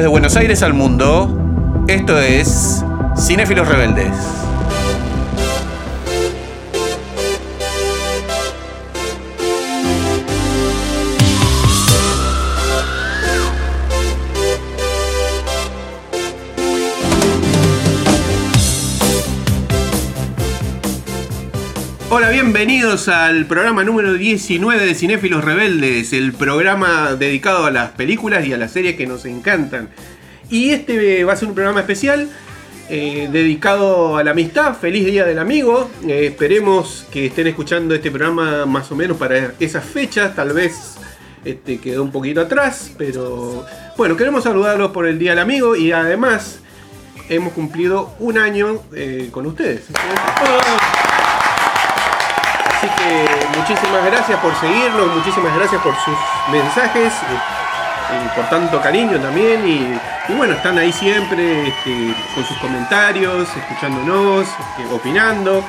Desde Buenos Aires al mundo, esto es Cinéfilos Rebeldes. Hola, bienvenidos al programa número 19 de Cinéfilos Rebeldes, el programa dedicado a las películas y a las series que nos encantan. Y este va a ser un programa especial eh, dedicado a la amistad. Feliz Día del Amigo. Eh, esperemos que estén escuchando este programa más o menos para esas fechas. Tal vez este, quedó un poquito atrás, pero bueno, queremos saludarlos por el Día del Amigo y además hemos cumplido un año eh, con ustedes. Así que muchísimas gracias por seguirnos, muchísimas gracias por sus mensajes eh, y por tanto cariño también. Y, bueno, están ahí siempre este, con sus comentarios, escuchándonos, este, opinando.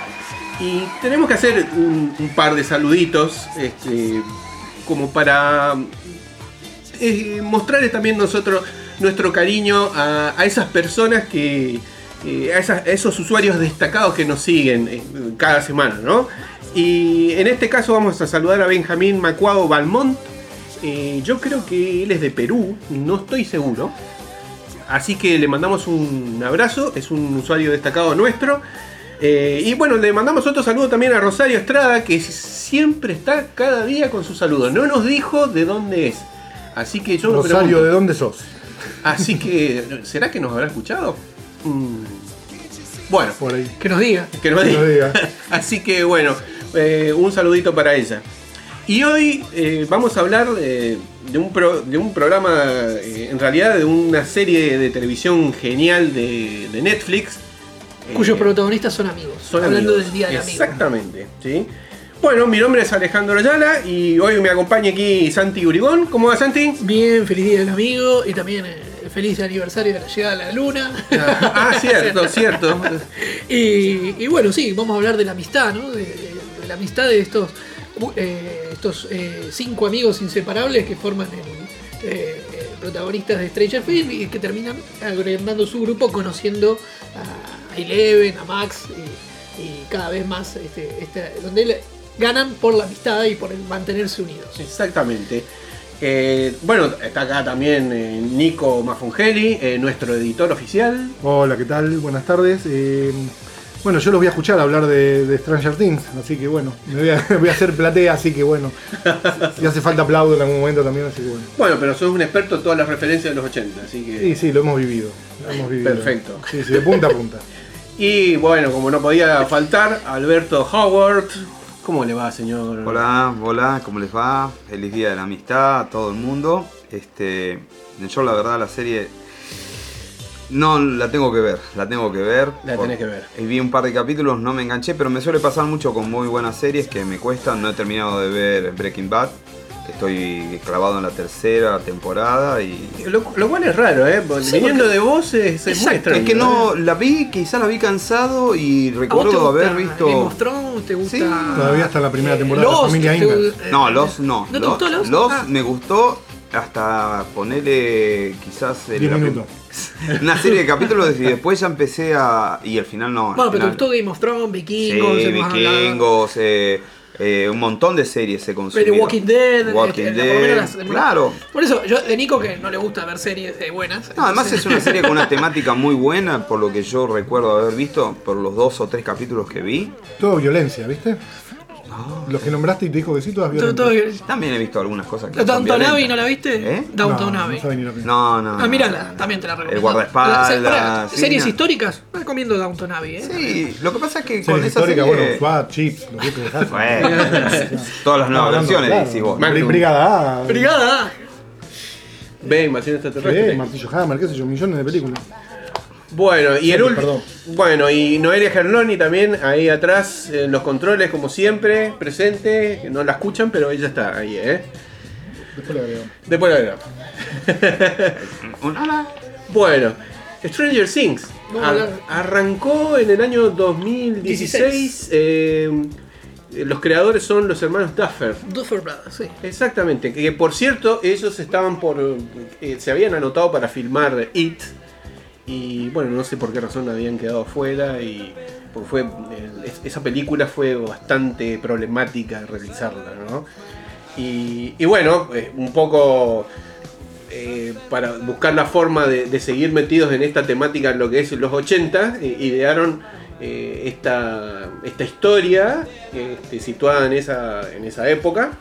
Y tenemos que hacer un, par de saluditos este, como para eh, mostrarles también nosotros nuestro cariño a, esas personas que, eh, a, esas- esos usuarios destacados que nos siguen cada semana, ¿no? Y en este caso vamos a saludar a Benjamín Macuao Balmont. Eh, yo creo que él es de Perú, no estoy seguro. Así que le mandamos un abrazo, es un usuario destacado nuestro. Eh, y bueno, le mandamos otro saludo también a Rosario Estrada, que siempre está cada día con su saludo. No nos dijo de dónde es. Así que yo Rosario, pregunto- ¿de dónde sos? Así que, ¿será que nos habrá escuchado? Mm. Bueno, Por ahí. Que nos diga. que nos Que nos diga. diga. Así que bueno, eh, un saludito para ella. Y hoy eh, vamos a hablar eh, de, un pro- de un programa, eh, en realidad de una serie de televisión genial de, de Netflix. Cuyos protagonistas son amigos. son hablando amigos. del Día del Amigo. Exactamente, ¿sí? Bueno, mi nombre es Alejandro Ayala y hoy me acompaña aquí Santi Uribón. ¿Cómo va Santi? Bien, feliz Día del Amigo y también feliz aniversario de la llegada a la luna. Ah, cierto, cierto. y, y bueno, sí, vamos a hablar de la amistad, ¿no? De la amistad de estos, eh, estos eh, cinco amigos inseparables que forman el, eh, protagonistas de Stranger Things y que terminan agrandando su grupo conociendo a Eleven, a Max y, y cada vez más este, este- donde ganan por la amistad y por el mantenerse unidos. Exactamente. Eh, bueno, está acá también eh, Nico Mafungeli, eh, nuestro editor oficial. Hola, ¿qué tal? Buenas tardes. Bueno, yo los voy a escuchar hablar de, de Stranger Things, así que bueno, me voy a, voy a hacer platea, así que bueno. Si hace falta aplaudo en algún momento también, así que bueno. Bueno, pero sos un experto en todas las referencias de los 80, así que... Sí, sí, lo hemos vivido. Lo hemos vivido. Perfecto. Sí, sí, de punta a punta. Y bueno, como no podía faltar, Alberto Howard. ¿Cómo le va, señor? Hola, hola, ¿cómo les va? Feliz día de la amistad a todo el mundo. Este, yo la verdad la serie no la tengo que ver, la tengo que ver. La tenés que ver. Y vi un par de capítulos, no me enganché, pero me suele pasar mucho con muy buenas series que me cuestan. No he terminado de ver Breaking Bad. Estoy clavado en la tercera temporada y Lo, lo cual es raro, ¿eh? Sí, Viniendo porque- de vos es, es muy Exacto, extraño. es que no ¿eh? la vi, quizá la vi cansado y ¿A vos te recuerdo gusta haber visto. Of Thrones? ¿Te gusta? Sí, Todavía está la primera eh, temporada de familia ¿Te- eh, No, los no. ¿No te Los- gustó Lost? Los Ah. me gustó hasta ponerle quizás el- 10 la- minutos. una serie de capítulos y después ya empecé a. Y al final no. Bueno, pero te final- gustó Game of Thrones, Sí, Vikingos, hablado. vikingos, eh, eh, un montón de series se Pero consumieron. Walking Dead, Walking este, Dead, las- claro. Por eso, yo de Nico que no le gusta ver series eh, buenas. No, además es una serie con una temática muy buena, por lo que yo recuerdo haber visto, por los dos o tres capítulos que vi. Todo violencia, ¿viste? Los que nombraste y te dijo que sí, todas todo- También he visto algunas cosas que Downton. Abbey, ¿no la viste? ¿Eh? Downton no, Abbey. No sabe ni lo que No, no. Ah, no. mírala, también te la recomiendo. guardaespaldas, se- sí, series no. históricas, recomiendo Downton Abbey, ¿eh? Sí, lo que pasa es que con Series esa históricas, serie... bueno, SWAT, Chips, lo que te Bueno, todas las nuevas versiones, decís vos. Brigada A. Brigada A. Ve, invasión extraterrestre. Martillo Hammer, qué sé yo, millones de películas. Bueno, y el. Bueno, y Noelia Gernoni también ahí atrás en los controles, como siempre, presente. No la escuchan, pero ella está ahí, ¿eh? Después lo agrego. Después la hola. Bueno, Stranger Things ar- arrancó en el año 2016. eh, eh, los creadores son los hermanos Duffer. Duffer Brothers, sí. Exactamente, que por cierto, ellos estaban por. eh, se habían anotado para filmar It. Y bueno, no sé por qué razón habían quedado fuera. Y porque fue. eh, es- esa película fue bastante problemática realizarla, ¿no? Y, bueno, eh, un poco. eh, para buscar la forma de, seguir metidos en esta temática en lo que es los 80, eh, idearon esta, esta historia este, situada en esa, en esa época,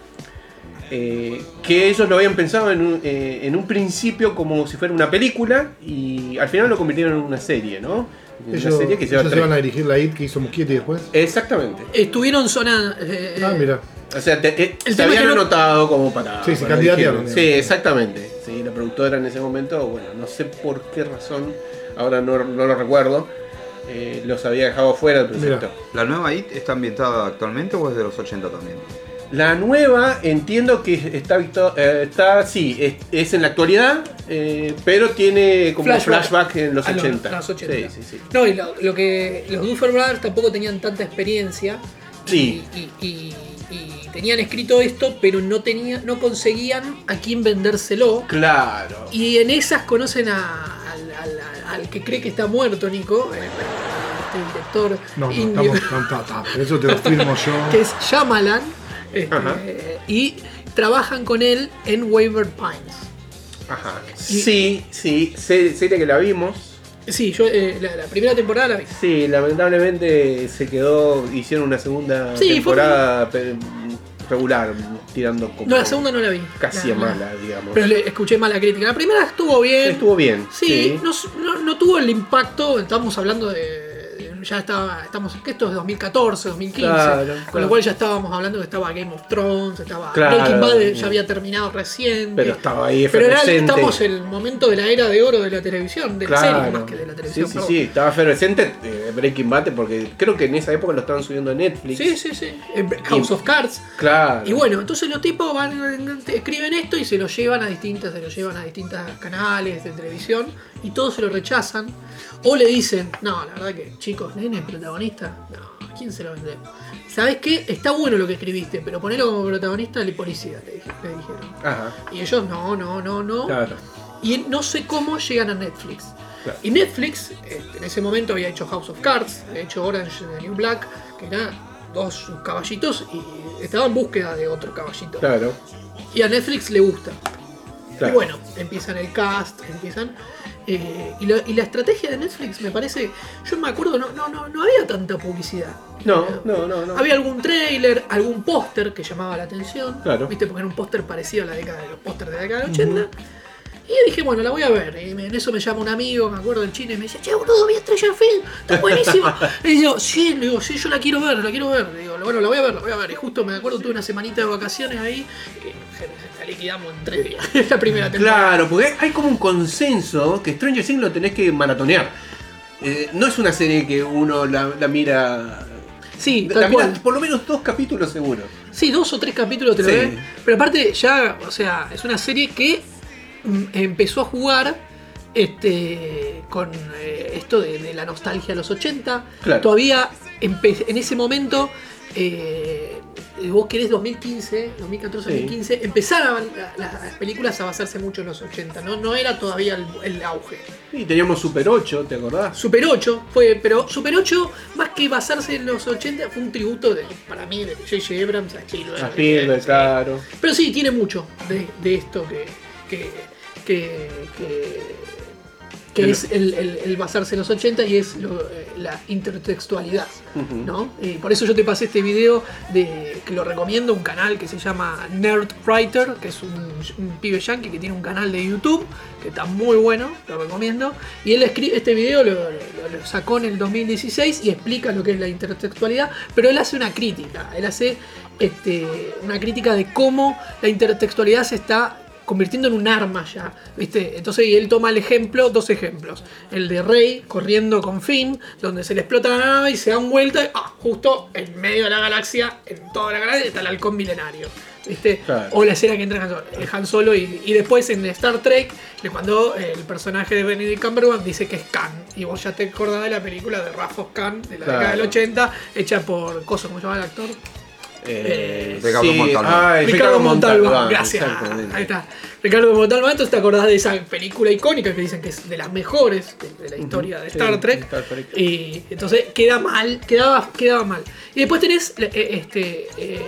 eh, que ellos lo habían pensado en un, eh, en un principio como si fuera una película y al final lo convirtieron en una serie, ¿no? En Ellos, una serie que lleva ellos iban a dirigir la IT que hizo Muschietti después. Exactamente. Estuvieron sonando. eh, Ah, mira. O sea, te- El se habían que no- anotado como para. Sí, se para candidatearon. Sí, exactamente. Sí, la productora en ese momento, bueno, no sé por qué razón, ahora no, no lo recuerdo, eh, los había dejado fuera del proyecto. Mira. ¿La nueva IT está ambientada actualmente o es de los 80 también? La nueva entiendo que está, eh, está sí, es, es en la actualidad, eh, pero tiene como Flashback. flashback, en los a los- 80. a los 80. Sí, sí, sí. No, y lo, lo que los Duffer Brothers tampoco tenían tanta experiencia. Sí. Y, y- y- y tenían escrito esto, pero no tenían, no conseguían a quién vendérselo. Claro. Y en esas conocen a- al, al- al que cree que está muerto, Nico, eh, este director No, no, indio, estamos, no, está, está, pero eso te lo firmo yo. que es Shyamalan, este, y trabajan con él en Waver Pines. Ajá. Y- Sí, sí, se- serie que la vimos. Sí, yo eh, la, la primera temporada la vi. Sí, lamentablemente se quedó, hicieron una segunda Sí, temporada regular, tirando como No, la segunda no la vi. casi La- mala, digamos. Pero le escuché mala crítica. La primera estuvo bien. Estuvo bien. Sí, No, no- no tuvo el impacto. Estamos hablando de. Ya estaba. Estamos. que esto es 2014, 2015. Claro, con claro. lo cual ya estábamos hablando que estaba Game of Thrones, estaba. Claro. Breaking Bad ya había terminado recién. Pero estaba ahí Pero era, estamos en el momento de la era de oro de la televisión, de la serie más que de la Sí, televisión. sí, perdón. sí, estaba efervescente eh, Breaking Bad porque creo que en esa época lo estaban subiendo a Netflix. Sí, sí, sí. En House Y- of Cards. Claro. Y bueno, entonces los tipos van, escriben esto y se lo llevan a distintas, se lo llevan a distintos canales de televisión y todos se lo rechazan. O le dicen, no, la verdad que chicos, nene, protagonista, no, ¿a quién se lo vendemos? ¿Sabes qué? Está bueno lo que escribiste, pero ponelo como protagonista de policía, le, dije- le dijeron. Ajá. Y ellos, no, no, no, no. Claro. Y no sé cómo llegan a Netflix. Claro. Y Netflix, este, en ese momento había hecho House of Cards, había hecho Orange the New Black, que eran dos caballitos y estaba en búsqueda de otro caballito. Claro. Y a Netflix le gusta. claro. Y bueno, empiezan el cast, empiezan. Eh, y, la, y la estrategia de Netflix me parece. Yo me acuerdo, no, no, no, no había tanta publicidad. No, no, no, no. Había algún trailer, algún póster que llamaba la atención. Claro. ¿Viste? Porque era un póster parecido a la década de los pósters de la década del 80. Y dije, bueno, la voy a ver. Y me- en eso me llama un amigo, me acuerdo del chino, y me dice, che, boludo, vi Stranger Things, está buenísima. y digo, sí, le digo, sí, yo la quiero ver, la quiero ver. Le digo, bueno, la voy a ver, la voy a ver. Y justo me acuerdo, tuve una semanita de vacaciones ahí, la liquidamos en tres días. la primera temporada. Claro, porque hay como un consenso que Stranger Things lo tenés que maratonear. Eh, no es una serie que uno la, la mira. Sí, la mira cual. por lo menos dos capítulos seguro. Sí, dos o tres capítulos te lo Sí. ves. Pero aparte, ya, o sea, es una serie que mm, empezó a jugar este con eh, esto de, de la nostalgia de los 80. Claro. Todavía en ese momento, eh, vos querés 2015, 2014, Sí. 2015, empezaban la- las películas a basarse mucho en los 80. No, no era todavía el, el auge. Y teníamos Super 8, ¿te acordás? Super 8 fue, pero Super 8, más que basarse en los 80, fue un tributo de, para mí de J.J. Abrams a Spielberg. Sí. claro. Pero sí, tiene mucho de, de esto que, que, que, que- que El- es el, el- el basarse en los 80 y es lo- eh, la intertextualidad. ¿no? Y por eso yo te pasé este video de que lo recomiendo, un canal que se llama Nerd Writer, que es un, un pibe yankee que tiene un canal de YouTube, que está muy bueno, lo recomiendo. Y él escribe, este video lo, lo- lo sacó en el 2016 y explica lo que es la intertextualidad, pero él hace una crítica, él hace este, una crítica de cómo la intertextualidad se está convirtiendo en un arma ya, ¿viste? Entonces y él toma el ejemplo, dos ejemplos. El de Rey corriendo con Finn, donde se le explota la nave y se dan vuelta, y, ah, justo en medio de la galaxia, en toda la galaxia, está el halcón milenario. ¿Viste? Claro. O la escena que entra Han Solo, Han Solo y, y después en Star Trek, cuando el personaje de Benedict Cumberbatch dice que es Khan. Y vos ya te acordás de la película de Rafos Khan de la Claro. década del 80, hecha por Coso, ¿cómo se llama el actor? Eh, Ricardo Montalbán. ah, Ricardo Montalbán, gracias. Ahí está. Ricardo Montalbán, entonces te acordás de esa película icónica que dicen que es de las mejores de, de la historia de Sí, Star Trek. Star Trek. Y entonces queda mal, quedaba, quedaba mal. Y después tenés eh, este. eh,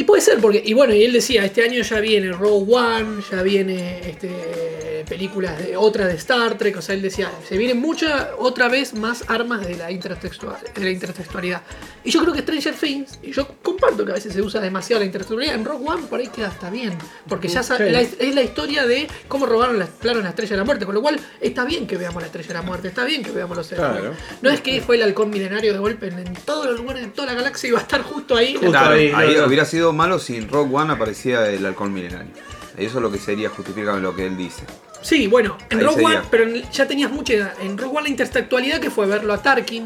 y puede ser, porque, y bueno, y él decía, este año ya viene Rogue One, ya viene este, películas de otras de Star Trek, o sea, él decía, se vienen muchas, otra vez más armas de la, intertextual, de la intertextualidad. Y yo creo que Stranger Things, y yo comparto que a veces se usa demasiado la intertextualidad, en Rogue One por ahí queda hasta bien, porque ya la- es la historia de cómo robaron la, claro, la estrella de la muerte, con lo cual está bien que veamos la estrella de la muerte, está bien que veamos los Claro. héroes. No es que fue el halcón milenario de golpe en, en todos los lugares de toda la galaxia y va a estar justo ahí. Justo Claro, ahí, ahí no. hubiera sido malo si en Rogue One aparecía el halcón milenario. Eso es lo que sería justificar lo que él dice. Sí, bueno, en Ahí sería. One, pero en- ya tenías mucha edad. En Rogue One la intertextualidad que fue verlo a Tarkin,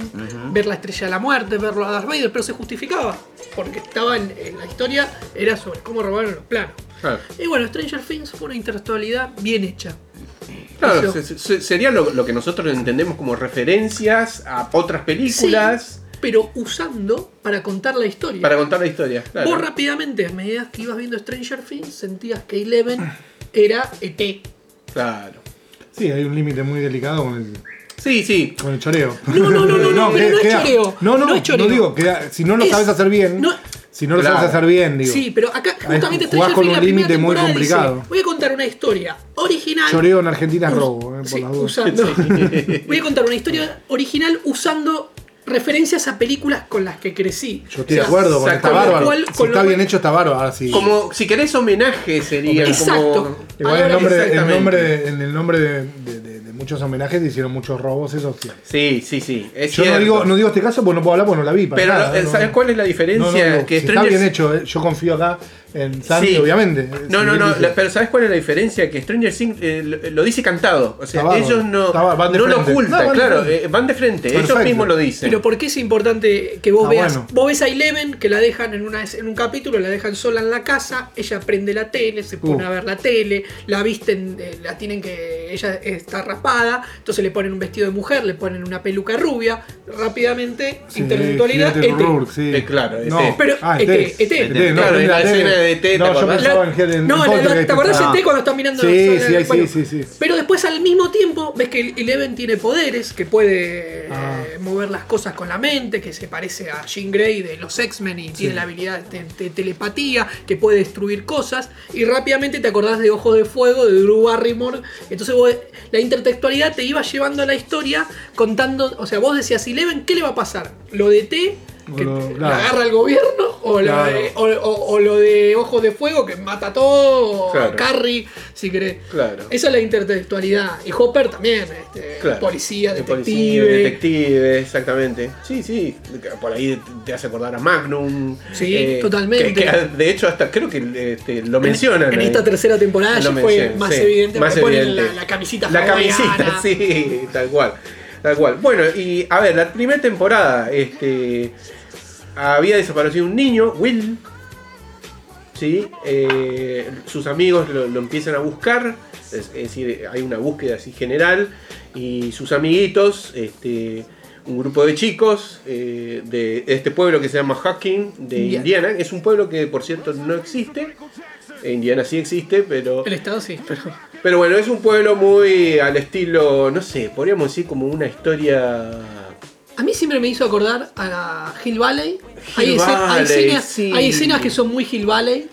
ver la estrella de la muerte, verlo a Darth Vader, pero se justificaba. Porque estaba en, en la historia, era sobre cómo robaron los planos. Claro. Y bueno, Stranger Things fue una intertextualidad bien hecha. Claro, Eso. se- se- sería lo, lo que nosotros entendemos como referencias a otras películas Sí, pero usando para contar la historia. para contar la historia. claro. Vos rápidamente, a medida que ibas viendo Stranger Things, sentías que Eleven era E ET. Claro. Sí, hay un límite muy delicado con el, Sí, sí. con el choreo. No, no, no, no, no, pero no es queda- choreo. No, no, No es choreo. no digo, queda- si no lo Es- sabes hacer bien, no- si no lo Claro. sabes hacer bien, digo. Sí, pero acá justamente Stranger con un la primera límite muy temporada dice, complicado. voy a contar una historia original. Choreo en Argentina es robo, eh, por sí, las dudas. usando- voy a contar una historia original usando referencias a películas con las que crecí. Yo estoy O sea, de acuerdo, con está bárbaro. cual- si está cual- bien hecho, está bárbaro. Sí. Como si querés homenaje sería Exacto. como. Igual el Ahora, nombre, el nombre, en el nombre de, de- de- de muchos homenajes hicieron muchos robos, eso sí. Sí, sí, sí. Es Yo no digo, no digo este caso porque no puedo hablar porque no la vi. Para Pero nada, eh, no- ¿sabes cuál es la diferencia? no, no, digo, que si está bien hecho, eh, yo confío acá en Santi, Sí. obviamente. No, no, no, la- pero ¿sabes cuál es la diferencia? Que Stranger Things eh, lo, lo dice cantado. O sea, ellos no, no lo frente. ocultan, No, van de claro, frente. eh, van de frente, ellos Perfecto. mismos lo dicen. Pero ¿por qué es importante que vos Ah, veas? bueno. Vos ves a Eleven que la dejan en, una, en un capítulo, la dejan sola en la casa, ella prende la tele, se pone Uh. a ver la tele, la visten, eh, la tienen que. Ella está entonces le ponen un vestido de mujer, le ponen una peluca rubia, rápidamente, Sí, intelectualidad, ET. Rourke, sí. Eh, claro, no. ET. Pero ah, ET, ET. ET. ET, Claro, en la escena de ET, ¿te No, yo pensaba en, No. ¿te acordás de Ah. ET cuando está mirando Sí, sí, sí, sí, sí. Pero después al mismo tiempo ves que Eleven tiene poderes, que puede Ah. eh, mover las cosas con la mente, que se parece a Jean Grey de los X-Men y tiene la habilidad de, de telepatía, que puede destruir cosas, y rápidamente te acordás de Ojos de Fuego, de Drew Barrymore. Entonces vos- la intertextualidad te iba llevando a la historia contando, o sea, vos decías, Eleven, ¿qué le va a pasar? ¿Lo de T? Que Lo- te- claro. la agarra el gobierno o, lo de, o, o- o lo de Ojos de Fuego que mata todo, o Claro. Carrie, si querés. Esa es la intertextualidad. Y Hopper también, este, policía, De detective. policía, detective, exactamente. Sí, sí. Por ahí te hace acordar a Magnum. eh, Sí, totalmente. que- que, de hecho, hasta creo que este, lo mencionan. En esta tercera temporada ya fue más sí, evidente. más evidente. La, la camisita La hawaiana. camisita, sí, tal cual. Tal cual. Bueno, y a ver, la primera temporada, este. Había desaparecido un niño, Will. ¿Sí? Eh, sus amigos lo, lo empiezan a buscar. Es, es decir, hay una búsqueda así general. Y sus amiguitos, este, un grupo de chicos eh, de este pueblo que se llama Hawking, de Indiana. Indiana. Es un pueblo que, por cierto, no existe. Indiana sí existe, pero. El Estado sí, pero. Pero bueno, es un pueblo muy al estilo, no sé, podríamos decir como una historia. A mí siempre me hizo acordar a Hill Valley. hay, Hill hay Valley, escenas, sí. hay escenas que son muy Hill Valley.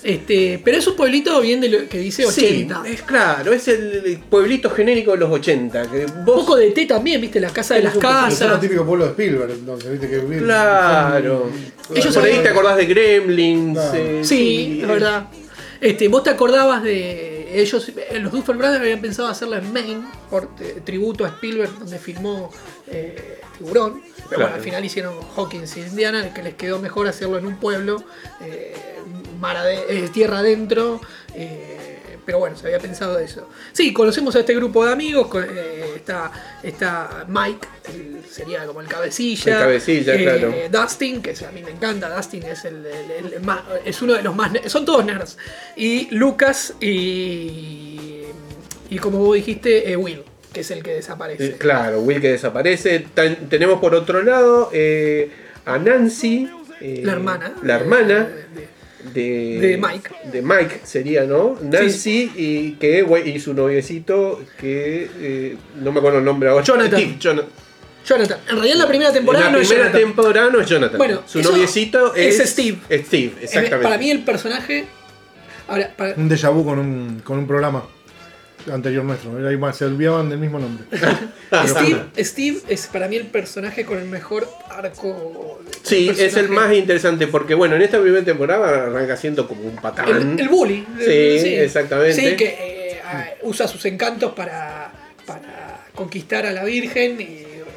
Este, pero es un pueblito bien de lo que dice 80. Sí, es claro, es el pueblito genérico de los 80. Que Un vos, poco de té también, viste, la casa de las Es un casas. típico pueblo de Spielberg, entonces, viste que Claro. Ellos por son- ahí te acordás de Gremlins. Claro. eh, Sí, es eh, verdad. Este, vos te acordabas de ellos, eh, los Duffer Brothers habían pensado hacerla en Maine, por eh, tributo a Spielberg, donde filmó eh, Tiburón. Pero Claro. bueno, al final hicieron Hawkins y Indiana, que les quedó mejor hacerlo en un pueblo, eh, mar ade- tierra adentro. eh, pero bueno, se había pensado eso. Sí, conocemos a este grupo de amigos. con- eh, está, está Mike, el- sería como el cabecilla. El cabecilla, eh, claro. Dustin, que a mí me encanta, Dustin es el, el- el más, es uno de los más, son todos nerds. Y Lucas y, y como vos dijiste, eh, Will, que es el que desaparece. Claro, Will que desaparece. Tan- tenemos por otro lado a Nancy, La hermana. La hermana de- de, de Mike. De Mike sería, ¿no? Nancy y, que, y su noviecito que eh, no me acuerdo el nombre ahora. Jonathan. Steve, Jonathan. Jonathan. En realidad la primera temporada no la es primera Jonathan. temporada no es Jonathan. Bueno, su noviecito es es, Steve. es Steve, exactamente. Para mí el personaje. Ahora, para- Un déjà vu con un, con un programa anterior nuestro. Era igual, se olvidaban del mismo nombre. Steve, Steve es para mí el personaje con el mejor arco. Sí, es el más interesante porque, bueno, en esta primera temporada arranca siendo como un patán. El, el bully. Sí, exactamente. Sí, que eh, usa sus encantos para, para conquistar a la Virgen y,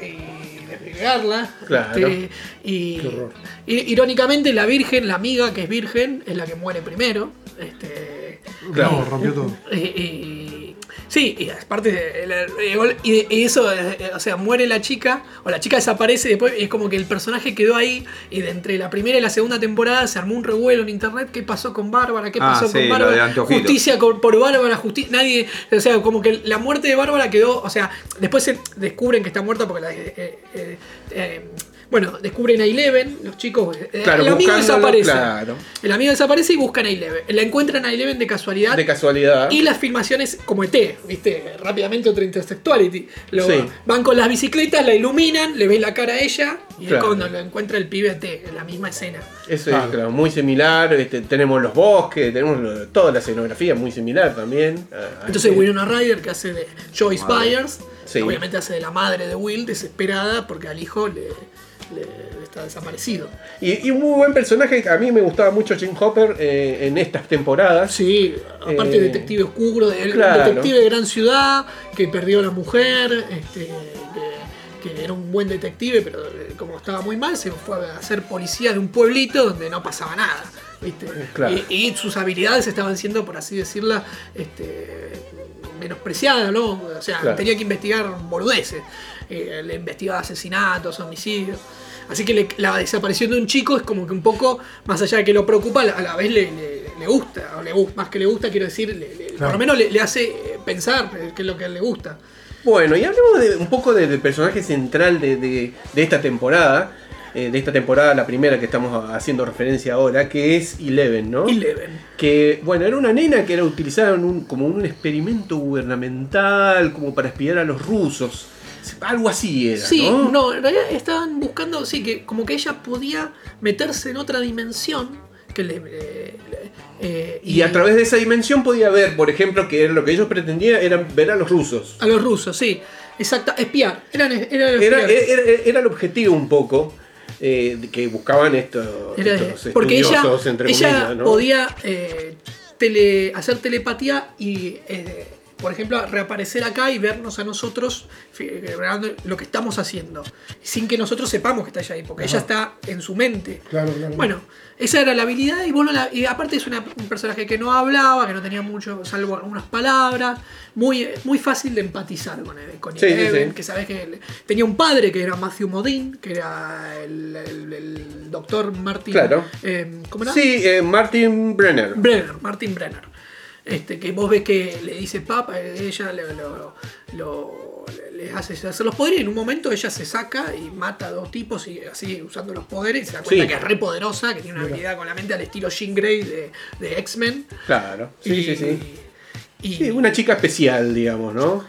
y despegarla. Claro. Este, y, Qué horror. y- irónicamente, la Virgen, la amiga que es virgen, es la que muere primero. Este, Claro. No, rompió todo. y- y- sí, y aparte, el- el- y, y eso, eh, o sea, muere la chica, o la chica desaparece, y después es como que el personaje quedó ahí, y de entre la primera y la segunda temporada se armó un revuelo en internet. ¿Qué pasó con Bárbara? ¿Qué Ah, pasó sí, con Bárbara? Justicia por Bárbara, justicia. Nadie. O sea, como que la muerte de Bárbara quedó. O sea, después se descubren que está muerta porque la. eh, eh, eh, bueno, descubren a Eleven, los chicos. eh, Claro, el amigo desaparece. claro. El amigo desaparece y buscan a Eleven. La encuentran a Eleven de casualidad. De casualidad. Y las filmaciones como ET, ¿viste? Rápidamente otra intersexuality. Lo- Sí. Van con las bicicletas, la iluminan, le ven la cara a ella y Claro. cuando lo encuentra el pibe ET, en la misma escena. Eso Claro. es claro, muy similar. este, tenemos los bosques, tenemos lo- toda la escenografía muy similar también. a- a Entonces este- Winona Ryder, que hace de Joyce. Byers, Sí. obviamente hace de la madre de Will, desesperada porque al hijo le- está desaparecido. Y, y un muy buen personaje. A mí me gustaba mucho Jim Hopper eh, en estas temporadas. Sí, aparte Eh, detective oscuro, de, claro. detective de gran ciudad, que perdió a la mujer, este, que, que era un buen detective, pero eh, como estaba muy mal, se fue a ser policía de un pueblito donde no pasaba nada. ¿viste? Claro. Y, y sus habilidades estaban siendo, por así decirla, este, menospreciadas, ¿no? O sea, Claro. tenía que investigar boludeces. Eh, le investigaba asesinatos, homicidios. Así que le- la desaparición de un chico es como que un poco, más allá de que lo preocupa, a la vez le, le- le gusta, o le más que le gusta, quiero decir, por lo menos le, hace eh, pensar qué es lo que le gusta. Bueno, y hablemos de, un poco de- del personaje central de, de- de esta temporada. eh, de esta temporada, la primera que estamos haciendo referencia ahora, que es Eleven, ¿no? Eleven. que bueno, era una nena que era utilizada en un- como un experimento gubernamental, como para espiar a los rusos. Algo así era, Sí, ¿no? no, en realidad estaban buscando, sí, que como que ella podía meterse en otra dimensión que le... eh, eh, Y a través de esa dimensión podía ver, por ejemplo, que era lo que ellos pretendían era ver a los rusos. A los rusos, sí. Exacto, espiar. Eran, eran Era, espiar. era, era el objetivo un poco eh, que buscaban esto, Era- estos porque ella, entre ella comillas, ¿no? podía eh, tele- hacer telepatía y, por ejemplo, reaparecer acá y vernos a nosotros grabando lo que estamos haciendo, sin que nosotros sepamos que está ella ahí, porque ella está en su mente. Claro, claro. Bueno, esa era la habilidad y, vos no la- y aparte es una- un personaje que no hablaba, que no tenía mucho, salvo algunas palabras, muy, muy fácil de empatizar con, él, con Sí, sí, Eleven, sí. que sabes que él- tenía un padre que era Matthew Modine, que era el, el- el doctor Martin... Claro. eh, ¿Cómo era? Sí, eh, Martin Brenner. Brenner, Martin Brenner. Este, que vos ves que le dice papa, ella le, lo- lo- le hace hacer los poderes y en un momento ella se saca y mata a dos tipos y así usando los poderes y se da cuenta Sí. que es re poderosa, que tiene una habilidad con la mente al estilo Jean Grey de, de X-Men. Claro, sí, Y- sí, sí. y- Sí, una chica especial, digamos, ¿no?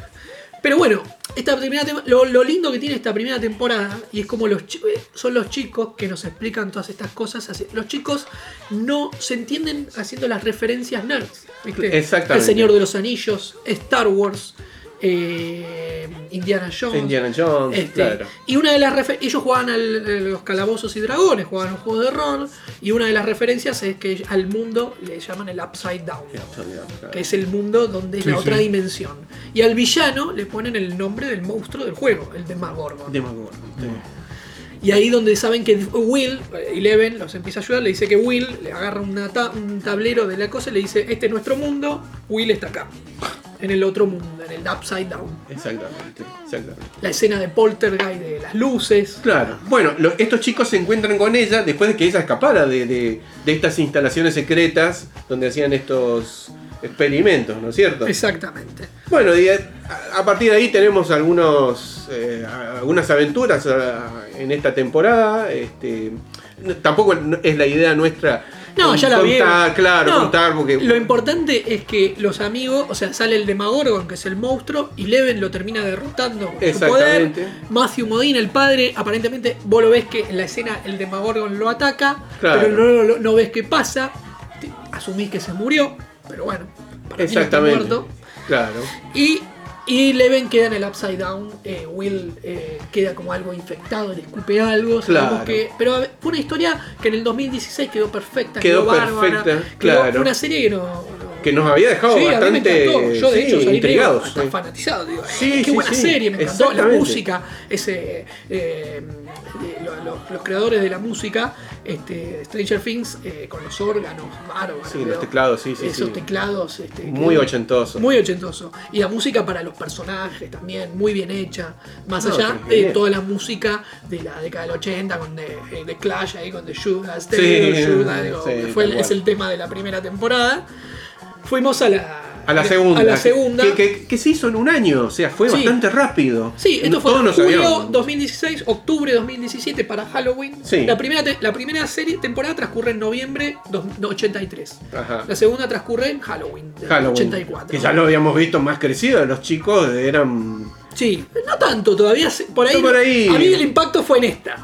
Pero bueno, esta primera lo, lo lindo que tiene esta primera temporada, y es como los eh, son los chicos que nos explican todas estas cosas. Los chicos no se entienden haciendo las referencias nerds. ¿Viste? Exactamente. El Señor de los Anillos, Star Wars, eh, Indiana Jones. Indiana Jones, Este, claro. Y una de las refer- ellos jugaban al- a los calabozos y dragones, jugaban un juego de rol, y una de las referencias es que al mundo le llaman el Upside Down que es el mundo donde es Sí, la otra sí. dimensión. Y al villano le ponen el nombre del monstruo del juego, el Demagorgon. Demagorgon, sí. Y ahí donde saben que Will, eh, Eleven, los empieza a ayudar, le dice que Will le agarra una ta- un tablero de la cosa y le dice, este es nuestro mundo, Will está acá, en el otro mundo, en el Upside Down. Exactamente, exactamente. La escena de Poltergeist de las luces. Claro. Bueno, lo- estos chicos se encuentran con ella después de que ella escapara de, de- de estas instalaciones secretas donde hacían estos experimentos, ¿no es cierto? Exactamente. Bueno, y a, partir de ahí tenemos algunos, eh, algunas aventuras ah, en esta temporada. Este, tampoco es la idea nuestra. No, con- ya la vi. contar, claro, No, contar, porque. Lo importante es que los amigos, o sea, sale el Demagorgon, que es el monstruo, y Leven lo termina derrotando con su poder. Exactamente. Matthew Modine, el padre, aparentemente vos lo ves que en la escena el Demagorgon lo ataca, Claro. pero no, no- no ves qué pasa. Asumís que se murió, pero bueno, para mí no está Exactamente. muerto. Claro. Y, y Leven queda en el Upside Down. eh, Will eh, queda como algo infectado, le escupe algo. Claro. que, pero fue una historia que en el 2016 quedó perfecta, Quedó bárbara. perfecta, quedó- claro. Fue una serie que no. no- Que nos había dejado Sí, bastante. Yo, de sí, hecho, salí intrigados. hasta sí. fanatizado. Digo, Sí, eh, qué sí, buena sí, serie, me encantó. La música, ese, eh, lo- los creadores de la música, este, Stranger Things, eh, con los órganos bárbaros. Sí, los teclados, sí, sí, Esos teclados. Este, Muy ochentoso. Muy ochentoso. Y la música para los personajes también, muy bien hecha. Más No, allá de toda la música de la década del 80, con The, eh, The Clash ahí, con The Sugar, Sí, Sugar, digo, fue es el tema de la primera temporada. Fuimos a la, A la segunda. A la segunda. Que, que- que se hizo en un año, o sea, fue Sí. bastante rápido. Sí, esto fue todos julio sabíamos. 2016, octubre 2017 para Halloween. Sí. La primera, la primera serie, temporada transcurre en noviembre dos- no, 83. Ajá. La segunda transcurre en Halloween, Halloween. 84. Que ya lo habíamos visto más crecido, los chicos eran. Sí, no tanto, todavía por ahí, por ahí. A mí el impacto fue en esta.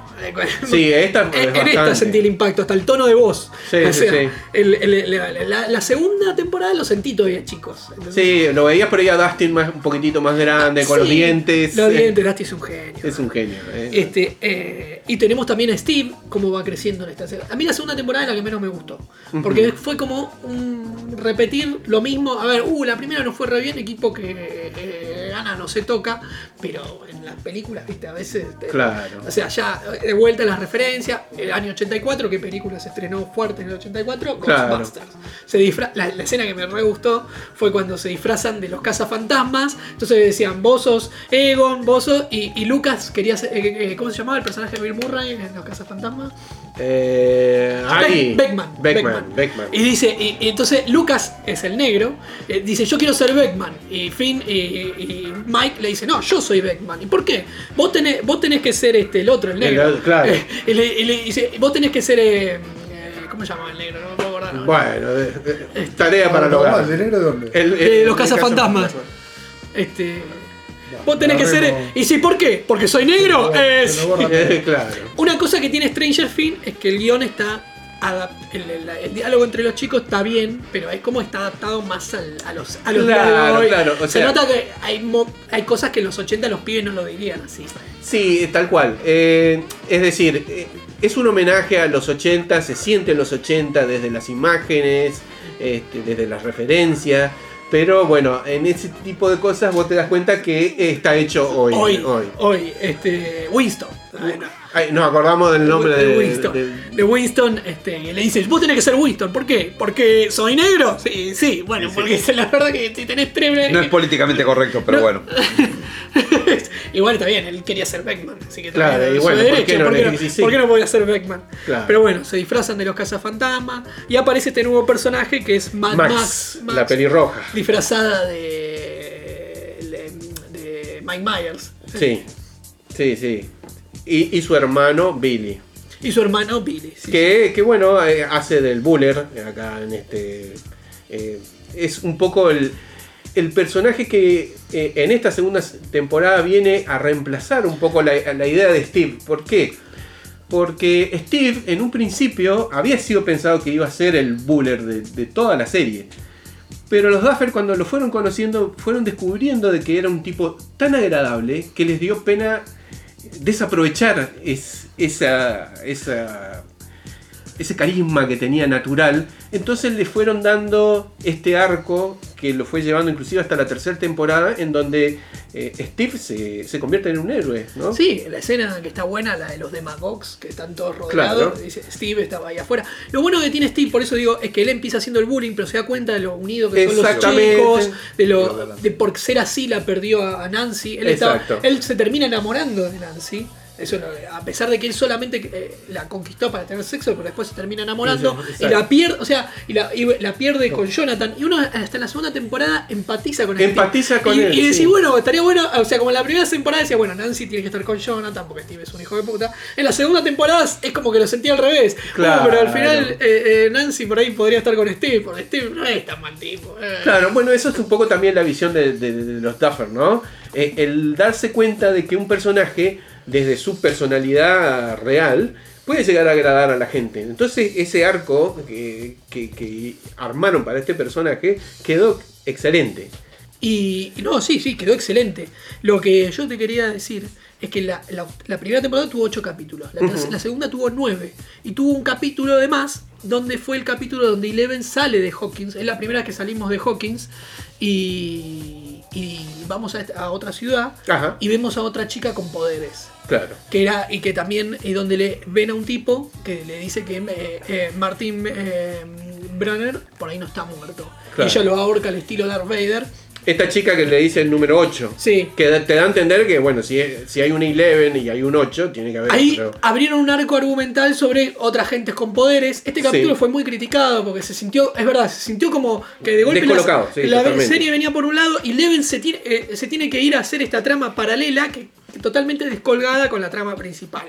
Sí, esta es En, en esta sentí el impacto, hasta el tono de voz. Sí, O sí, sea, sí. el- el- la, la- la segunda temporada lo sentí todavía, chicos. ¿entendés? Sí, lo veías por ahí a Dustin más, un poquitito más grande, con los dientes. Los dientes, Dusty es un genio. Es un genio. eh. Este, eh, y tenemos también a Steve, cómo va creciendo en esta serie. A mí la segunda temporada es la que menos me gustó. Porque fue como un repetir lo mismo. A ver, uh, la primera no fue re bien, equipo que eh, gana no se toca. Pero en las películas, viste, a veces. te- Claro. O sea, ya eh, de vuelta las referencias. El año 84, ¿qué película se estrenó fuerte en el 84? Claro. Ghostbusters. Se disfra- la, la escena que me re gustó fue cuando se disfrazan de los cazafantasmas. Entonces decían, vos sos Egon, vos sos. Y, y Lucas quería ser. eh, eh, ¿Cómo se llamaba el personaje de Bill Murray en los cazafantasmas? Eh. Beck- Beckman, Beckman. Beckman. Y dice, y, y entonces Lucas es el negro, eh, dice yo quiero ser Beckman. Y Finn y, y Mike le dice, no, yo soy Beckman. ¿Y por qué? Vos tenés, vos tenés que ser este, el otro, el negro. El- claro. Eh, y, le, y le dice, vos tenés que ser. eh, ¿Cómo se llama el negro? No me puedo acordar. ahora. Bueno, de- de- tarea para ¿De lograr. negro de dónde? El- De el- los cazafantasmas. Este. Vos tenés que ser. ¿Y sí por qué? Porque soy negro. Eh, claro. Una cosa que tiene Stranger Things es que el guion está. adap- El, el- el diálogo entre los chicos está bien, pero es como está adaptado más al- a los, a los días de Claro, hoy. claro, o Se sea- nota que hay, mo- hay cosas que en los 80 los pibes no lo dirían así. Sí, tal cual. Eh, es decir, eh, es un homenaje a los 80, se siente en los 80 desde las imágenes, este, desde las referencias. Pero bueno, en ese tipo de cosas vos te das cuenta que está hecho hoy. Hoy, hoy. hoy, este. Winston. Ay, no. Ay, nos acordamos del nombre de, de Winston. de- De Winston, este, le dices, vos tenés que ser Winston. ¿Por qué? ¿Porque soy negro? Sí, sí, bueno, porque es la verdad que si tenés tres. No es políticamente correcto, pero No. bueno. Igual está bien, él quería ser Beckman, así que Claro, también y es bueno, su ¿por derecho, qué no ¿por, qué no, sí, por qué no podía ser Beckman? Claro. Pero bueno, se disfrazan de los cazafantasmas y aparece este nuevo personaje que es Mad Max, Max, Max, la pelirroja. disfrazada de, de, de Mike Myers. Sí, sí, sí. Y, y su hermano Billy. Y su hermano Billy. sí. Que, que bueno, eh, hace del Buller acá en este. eh, es un poco el, el personaje que eh, en esta segunda temporada viene a reemplazar un poco la, la idea de Steve. ¿Por qué? Porque Steve en un principio había sido pensado que iba a ser el Buller de, de toda la serie. Pero los Duffer cuando lo fueron conociendo fueron descubriendo de que era un tipo tan agradable que les dio pena desaprovechar es- esa, esa, ese carisma que tenía natural. Entonces le fueron dando este arco que lo fue llevando inclusive hasta la tercera temporada en donde eh, Steve se, se convierte en un héroe. ¿no? Sí, la escena que está buena, la de los demagogues, que están todos Claro. rodeados. Dice, Steve estaba ahí afuera. Lo bueno que tiene Steve, por eso digo, es que él empieza haciendo el bullying, pero se da cuenta de lo unido que son los chicos, de Lo de por ser así la perdió a Nancy. Él, Exacto. él se termina enamorando de Nancy. Eso, no- a pesar de que él solamente eh, la conquistó para tener sexo, pero después se termina enamorando Sí, y la pierde, o sea, y la, y la pierde con Jonathan. Y uno hasta en la segunda temporada empatiza con Steve. Empatiza con y, él, Y decís, sí. bueno, estaría bueno, o sea, como en la primera temporada decía, bueno, Nancy tiene que estar con Jonathan porque Steve es un hijo de puta. En la segunda temporada es como que lo sentía al revés. Claro. pero al final eh, eh, Nancy por ahí podría estar con Steve, porque Steve no es tan mal tipo. eh. Claro, bueno, eso es un poco también la visión de, de- de los Duffer, ¿no? Eh, el darse cuenta de que un personaje, desde su personalidad real, puede llegar a agradar a la gente. Entonces, ese arco que, que- que armaron para este personaje quedó excelente. Y, no, sí, sí, quedó excelente. Lo que yo te quería decir es que la, la- la primera temporada tuvo 8 capítulos, la, segunda tuvo 9 y tuvo un capítulo de más donde fue el capítulo donde Eleven sale de Hawkins, es la primera que salimos de Hawkins y, y vamos a, otra ciudad Ajá. y vemos a otra chica con poderes. Claro. Que era, y que también, y donde le ven a un tipo que le dice que eh, eh, Martin eh, por ahí no está muerto. Claro. Ella lo ahorca al estilo Darth Vader. Esta chica que le dice el número 8. Sí. Que te da a entender que, bueno, si, si hay un 11 y hay un 8, tiene que haber Ahí otro. abrieron un arco argumental sobre otras gentes con poderes. Este capítulo Sí. fue muy criticado porque se sintió, es verdad, se sintió como que de golpe la, sí, la serie venía por un lado y Leven se tiene, eh, se tiene que ir a hacer esta trama paralela que, que totalmente descolgada con la trama principal.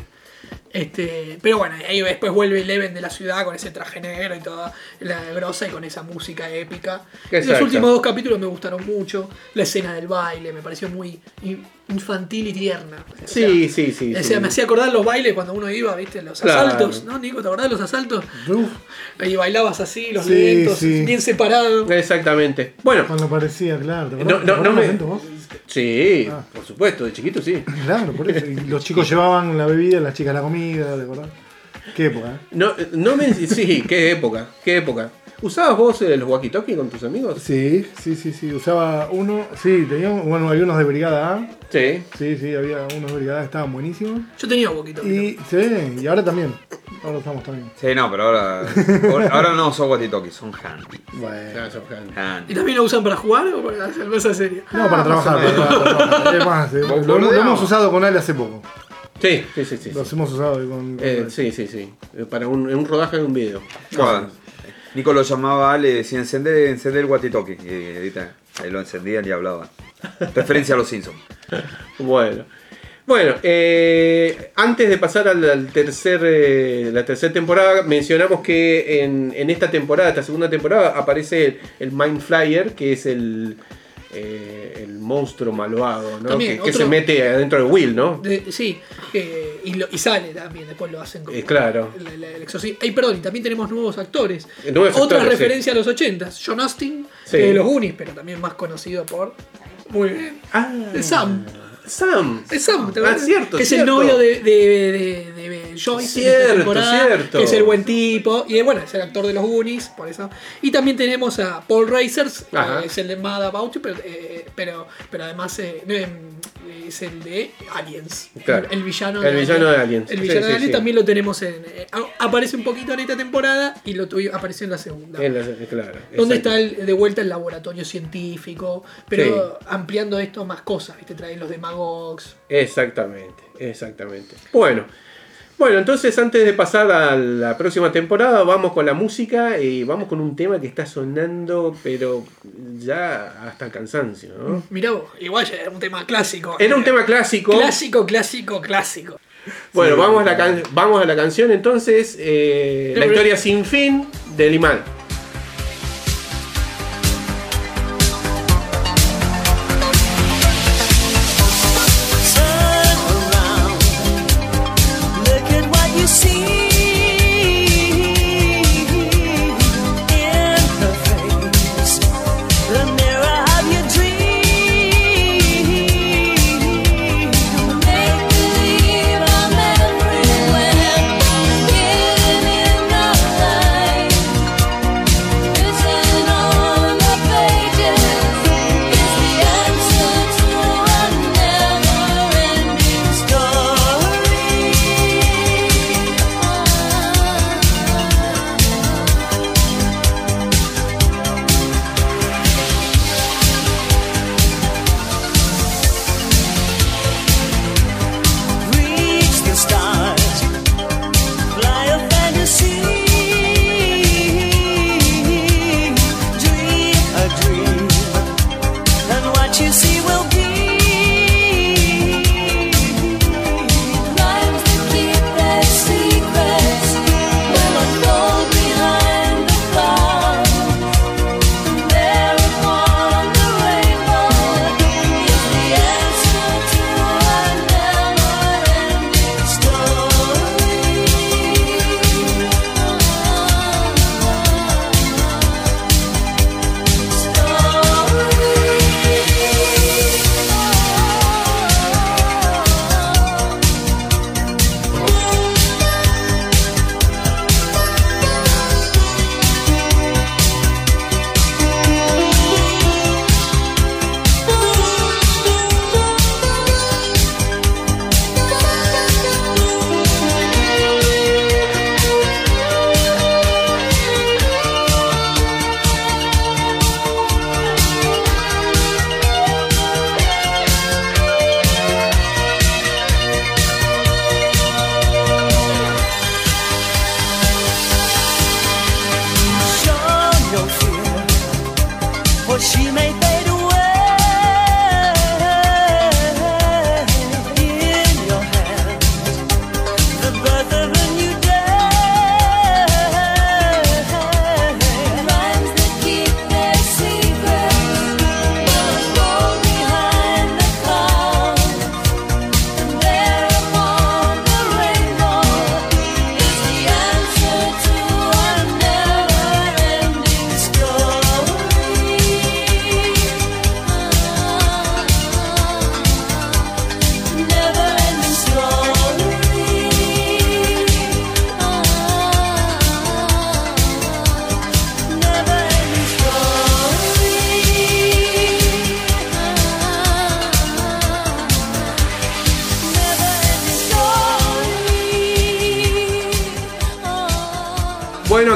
Este, pero bueno, ahí después vuelve Eleven de la ciudad con ese traje negro y toda la grosa y con esa música épica. Los Exacto. últimos dos capítulos me gustaron mucho. La escena del baile me pareció muy in- infantil y tierna. O sea, Sí, sí, sí. o sí. sea, me hacía acordar los bailes cuando uno iba, ¿viste? Los Claro. asaltos, ¿no, Nico? ¿Te acordás de los asaltos? Uf, Ahí bailabas así, los Sí, lentos, sí. bien separados. Exactamente. Bueno, cuando parecía, claro. ¿te No, no, ¿Te no me- vos? Sí, Ah. por supuesto, de chiquito sí. Claro, por eso. Y los chicos llevaban la bebida, las chicas la comida, ¿te acordás? Qué época, ¿eh? No, no me. Sí, qué época, qué época. ¿Usabas vos eh, los walkie-talkie con tus amigos? Sí, sí, sí, sí. Usaba uno, sí, teníamos, bueno, había unos de Brigada A. Sí. Sí, sí, había unos de Brigada A, estaban buenísimos. Yo tenía un poquito. Y, sí, y ahora también. Ahora estamos también. Sí, no, pero ahora. ahora- no son walkie-talkies, son hand. Bueno. Ah, fan. ¿Y también lo usan para jugar o para hacer cosas serias? No, para trabajar, para trabajar, para trabajar. Es más, eh, lo, hemos- boludeamos. lo hemos usado con Ale hace poco. Sí, sí, sí, sí. Los hemos usado con. Eh, sí, sí, sí. Para un, un rodaje de un video. Nico lo llamaba, le decía encender, encender el walkie-talkie. Y ahorita ahí lo encendían y hablaban. Referencia a los Simpsons. Bueno. Bueno, eh, antes de pasar tercer, eh, la tercera temporada, mencionamos que en, esta temporada, esta segunda temporada, aparece el, el Mind Flyer, que es el, eh, el monstruo malvado, ¿no? También, que, se mete adentro de Will, ¿no? De- sí, eh, y, lo- y sale también, después lo hacen como Eh, claro. el, el-. Ay, perdón, y también tenemos nuevos actores. Eh, nuevos Otra actores, sí. referencia a los 80 John Austin, Sí. de los Goonies, pero también más conocido por. Muy bien. Ah, Sam. Sam. Es Sam, ¿te Ah, acuerdas? cierto, Que es cierto. el novio de, de, de, de- de Joyce Cierto, cierto. Que es el buen tipo. Y bueno, es el actor de los Goonies, por eso. Y también tenemos a Paul Racers, que es el de Mad About You, pero, eh, pero, pero además eh, es el de Aliens. Claro. El, el villano El villano de Aliens. El villano sí, de Aliens sí. también lo tenemos en. eh, aparece un poquito en esta temporada y lo tuvi- apareció en la segunda. En la- claro. ¿Dónde exacto. está el, de vuelta el laboratorio científico? Pero ampliando esto más cosas, ¿viste? Traen los demagogs. Exactamente, exactamente. Bueno, bueno, entonces antes de pasar a la próxima temporada, vamos con la música y vamos con un tema que está sonando, pero ya hasta el cansancio, ¿no? Mirá vos, igual ya era un tema clásico. Era un tema clásico. Clásico, clásico, clásico. Bueno, vamos, a la can- vamos a la canción entonces, eh, La historia sin fin de Limán.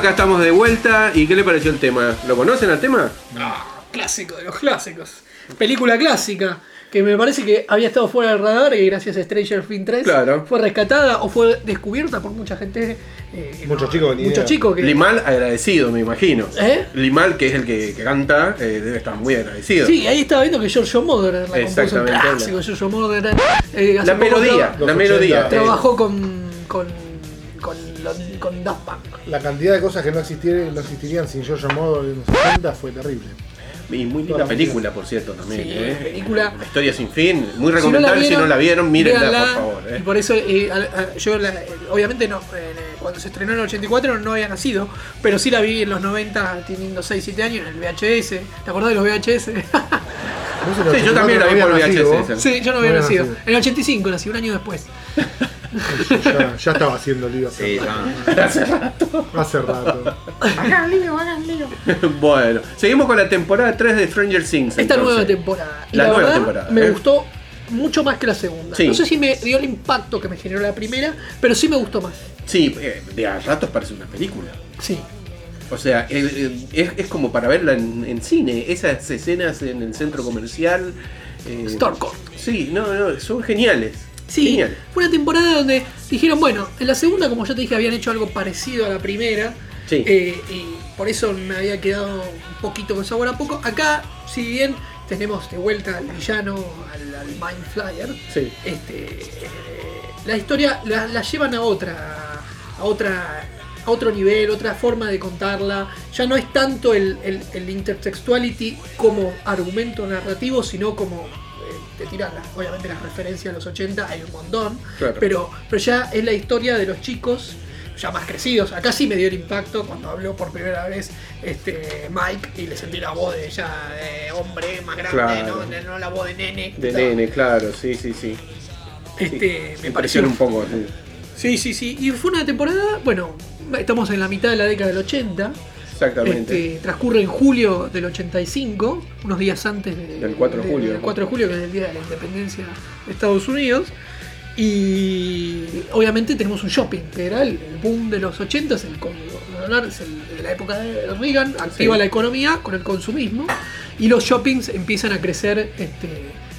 Acá estamos de vuelta. ¿Y qué le pareció el tema? ¿Lo conocen al tema? Ah, clásico de los clásicos. Película clásica. Que me parece que había estado fuera del radar y gracias a Stranger Things 3 Claro. fue rescatada o fue descubierta por mucha gente. eh, Muchos chicos Muchos chicos que. Limal agradecido, me imagino. ¿Eh? Limal, que es el que, que canta, eh, debe estar muy agradecido. Sí, ahí estaba viendo que Giorgio Moroder la compuso. Un clásico, Giorgio Moroder. eh, La melodía, la melodía. Trabajó con. con. Con, Daft Punk. La cantidad de cosas que no existieran, no existirían sin George Moro en los 70 fue terrible. Y muy linda película, por cierto, también. Sí, eh. película. La historia sin fin. Muy recomendable. Si no la vieron, mírenla, véanla. por favor. eh. Y por eso, eh, a- a- yo la- eh, obviamente no, eh, cuando se estrenó en el 84 no había nacido, pero sí la vi en los 90 teniendo 6, 7 años en el VHS. ¿Te acordás de los VHS? ¿Vos en Sí, yo también la vi 84 por no nacido VHS. sí, yo no había No había nacido. nacido. En el 85 nací, un año después. Ya, ya estaba haciendo lío hace Sí, rato. ya. Hace rato. bueno, seguimos con la temporada 3 de Stranger Things. Esta entonces. nueva temporada. Y La la, nueva verdad, temporada, me ¿eh? gustó mucho más que la segunda. Sí. No sé si me dio el impacto que me generó la primera, pero sí me gustó más. Sí, eh, de a ratos parece una película. Sí. O sea, eh, eh, es, es como para verla en, en cine. Esas escenas en el centro comercial. eh, Starcourt. Sí, no, no, son geniales. Sí, fue una temporada donde dijeron, bueno, en la segunda, como ya te dije, habían hecho algo parecido a la primera. Sí. eh, y por eso me había quedado un poquito con sabor a poco. Acá, si bien tenemos de vuelta al villano, al, al Mind Flyer, Sí. este, eh, la historia la, la llevan a otra, a otra, a otro nivel, otra forma de contarla. Ya no es tanto el, el, el intertextuality como argumento narrativo, sino como te tiran las- obviamente las referencias a los 80, hay un montón, Claro. pero, pero ya es la historia de los chicos ya más crecidos. Acá sí me dio el impacto cuando habló por primera vez este Mike y le sentí la voz de ya de hombre más grande, Claro. ¿no? De- no la voz de nene. De nene, claro, sí, sí, sí. Este, me pareció un poco. sí, Sí, sí, sí. Y fue una temporada, bueno, estamos en la mitad de la década del 80. Exactamente. Este, transcurre en julio del 85, unos días antes de- Del 4 de julio. Del 4 de julio, que es el día de la independencia de Estados Unidos. Y obviamente tenemos un shopping, que era el, boom de los 80, es el, es el- de la época de Reagan, activa Sí. la economía con el consumismo. Y los shoppings empiezan a crecer este,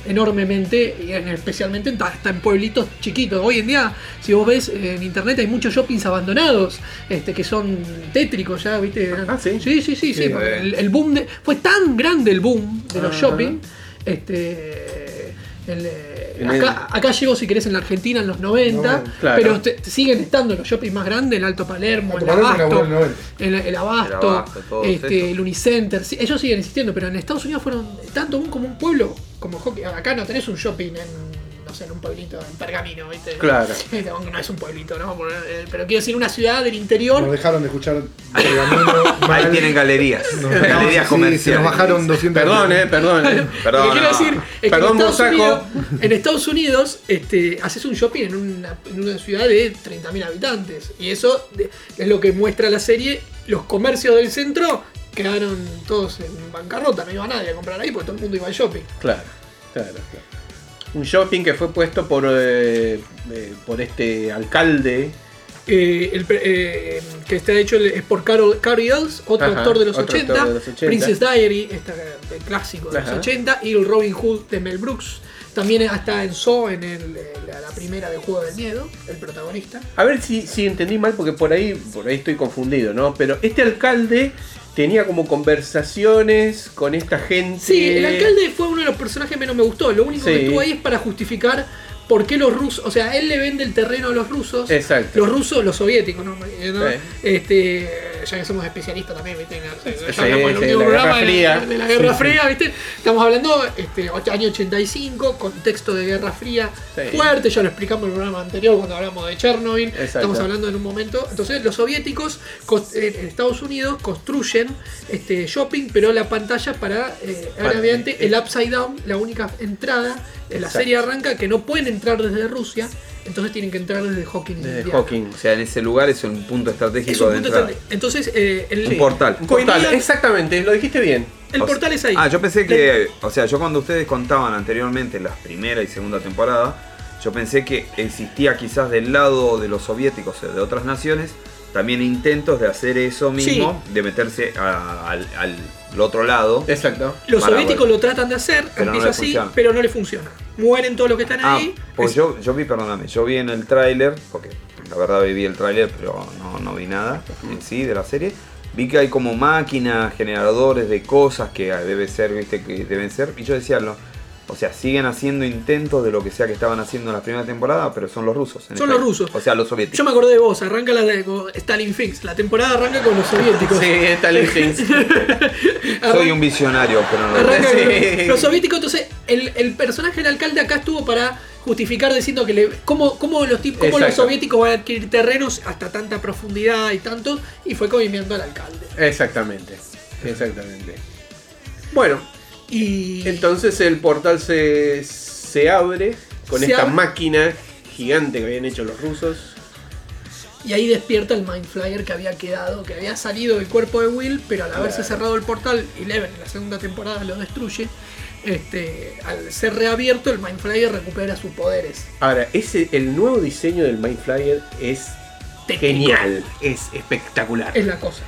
enormemente, especialmente en- hasta en pueblitos chiquitos. Hoy en día, si vos ves en internet, hay muchos shoppings abandonados, este, que son tétricos ya, ¿viste? Ah, ¿sí? Sí, sí, sí, sí, Sí, porque eh. el, el boom de, fue tan grande el boom de los Ah. shopping. Este, el, eh, el- acá, acá llegó, si querés, en la Argentina en los 90, No, claro. pero te- te siguen estando los shoppings más grandes, el Alto Palermo, Alto el Palermo Abasto, el 90. el, el Abasto, El Abasto, este, el Unicenter, sí, ellos siguen existiendo, pero en Estados Unidos fueron tanto un como un pueblo, como hockey. Acá no tenés un shopping en, sé, en un pueblito, en Pergamino, ¿viste? Claro. Aunque no es un pueblito, ¿no? Eh, Pero quiero decir, una ciudad del interior. Nos dejaron de escuchar pergamino. Ahí tienen galerías. Galerías sí, comerciales. Se nos bajaron 200 Perdón, eh, perdón. eh. Perdón, Lo que quiero decir es Perdón, que en Estados. Unidos, en Estados Unidos este, haces un shopping en una, en una ciudad de 30.000 habitantes. Y eso es lo que muestra la serie. Los comercios del centro quedaron todos en bancarrota. No iba nadie a comprar ahí porque todo el mundo iba al shopping. Claro, claro, claro. Un shopping que fue puesto por, eh, eh, por este alcalde. Eh, el que está hecho es por Carol, Cary Ells, otro Ajá, actor de los, otro 80, actor de los 80. Princess Diary, esta, el clásico de Ajá. los 80, y el Robin Hood de Mel Brooks. También está en Saw, en el- la, la primera del Juego del Miedo, el protagonista. A ver si, si entendí mal, porque por ahí, por ahí estoy confundido, ¿no? Pero este alcalde tenía como conversaciones con esta gente. Sí, el alcalde fue uno de los personajes que menos me gustó. Lo único que estuvo ahí es para justificar por qué los rusos, o sea, él le vende el terreno a los rusos. Exacto. Los rusos, los soviéticos, ¿no? Eh, ¿no? Sí. Este, ya que somos especialistas también, ¿viste? La Guerra de Fría. la Guerra Fría, ¿viste? Estamos hablando este, año 85, contexto de Guerra Fría Sí. fuerte, ya lo explicamos en el programa anterior cuando hablamos de Chernobyl. Exacto. Estamos hablando en un momento. Entonces, los soviéticos cos- en Estados Unidos construyen este shopping, pero la pantalla para, eh, Para- obviamente, el Upside Down, la única entrada. En la Exacto. serie arranca que no pueden entrar desde Rusia, entonces tienen que entrar desde Hawking. de Indiana. Hawking. O sea, en ese lugar es un punto Es estratégico un de entrada. Entonces, eh, el, Un portal. Un portal, exactamente, lo dijiste bien. el O sea- portal es ahí. Ah, yo pensé que, o sea, yo cuando ustedes contaban anteriormente las primera y segunda temporada, yo pensé que existía quizás del lado de los soviéticos o de otras naciones también intentos de hacer eso mismo, de meterse a- al, al otro lado. Exacto. Los soviéticos lo tratan de hacer, Pero no empieza le así, funciona. pero no le funciona. Mueren todos los que están Ah, ahí. pues Es- yo, yo vi, perdóname, yo vi en el tráiler, porque la verdad vi el tráiler, pero no, no vi nada en sí de la serie. Vi que hay como máquinas, generadores de cosas que debe ser, viste, que deben ser. Y yo decía, lo, o sea, siguen haciendo intentos de lo que sea que estaban haciendo en la primera temporada, pero son los rusos. en Son esta- los rusos. O sea, los soviéticos. Yo me acordé de vos, arranca la de Stalin Fix. La temporada arranca con los soviéticos. Sí, está el Soy un visionario, pero no. Arranca Sí. con los soviéticos, entonces el, el personaje del alcalde acá estuvo para justificar diciendo que le, cómo, cómo los, tip- cómo los soviéticos van a adquirir terrenos hasta tanta profundidad y tanto, y fue comiendo al alcalde. Exactamente. Exactamente. Bueno, Y entonces el portal se, se abre con Se esta abre. máquina gigante que habían hecho los rusos. Y ahí despierta el Mind Flyer que había quedado, que había salido del cuerpo de Will, pero al haberse cerrado el portal, Eleven en la segunda temporada lo destruye. Este, al ser reabierto, el Mind Flyer recupera sus poderes. Ahora, ese, el nuevo diseño del Mind Flyer es Técnico. genial, es espectacular. Es la cosa.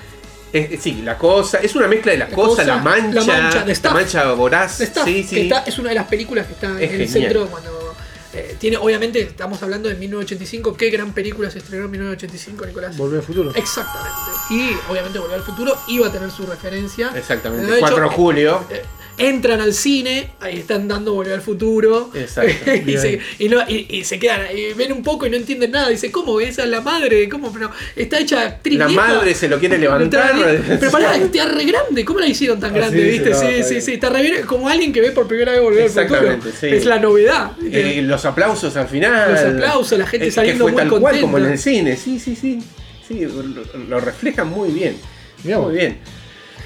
Es- es- sí, la cosa, es una mezcla de la, La cosa, cosa, la mancha, la mancha de Staff. mancha voraz. The Staff, sí, que sí. está- es una de las películas que está Es en el centro cuando eh, tiene, obviamente, estamos hablando de 1985. Qué gran película se estrenó en 1985, Nicolás. Volver al futuro. Exactamente. Y obviamente Volver al Futuro iba a tener su referencia. Exactamente, De hecho, 4 de julio. eh, entran al cine, ahí están dando Volver al Futuro. Exacto, y, se, y, no- y- y se quedan, y ven un poco y no entienden nada. Dice, ¿cómo? Esa es la madre, ¿cómo? Pero está hecha actriz. La vieja. madre se lo quiere levantar. Pero pará, está re grande. ¿Cómo la hicieron tan Ah, grande? sí, ¿Viste? sí, Sí, no, sí, está sí, bien. Está re bien. Como alguien que ve por primera vez Volver al Futuro. Exactamente, sí. Es la novedad. Eh, los aplausos al final. Los aplausos, la gente Es saliendo que fue muy tal cual contenta. como en el cine, sí, sí, sí. Sí, lo, lo reflejan muy bien. Mirá. Muy bien.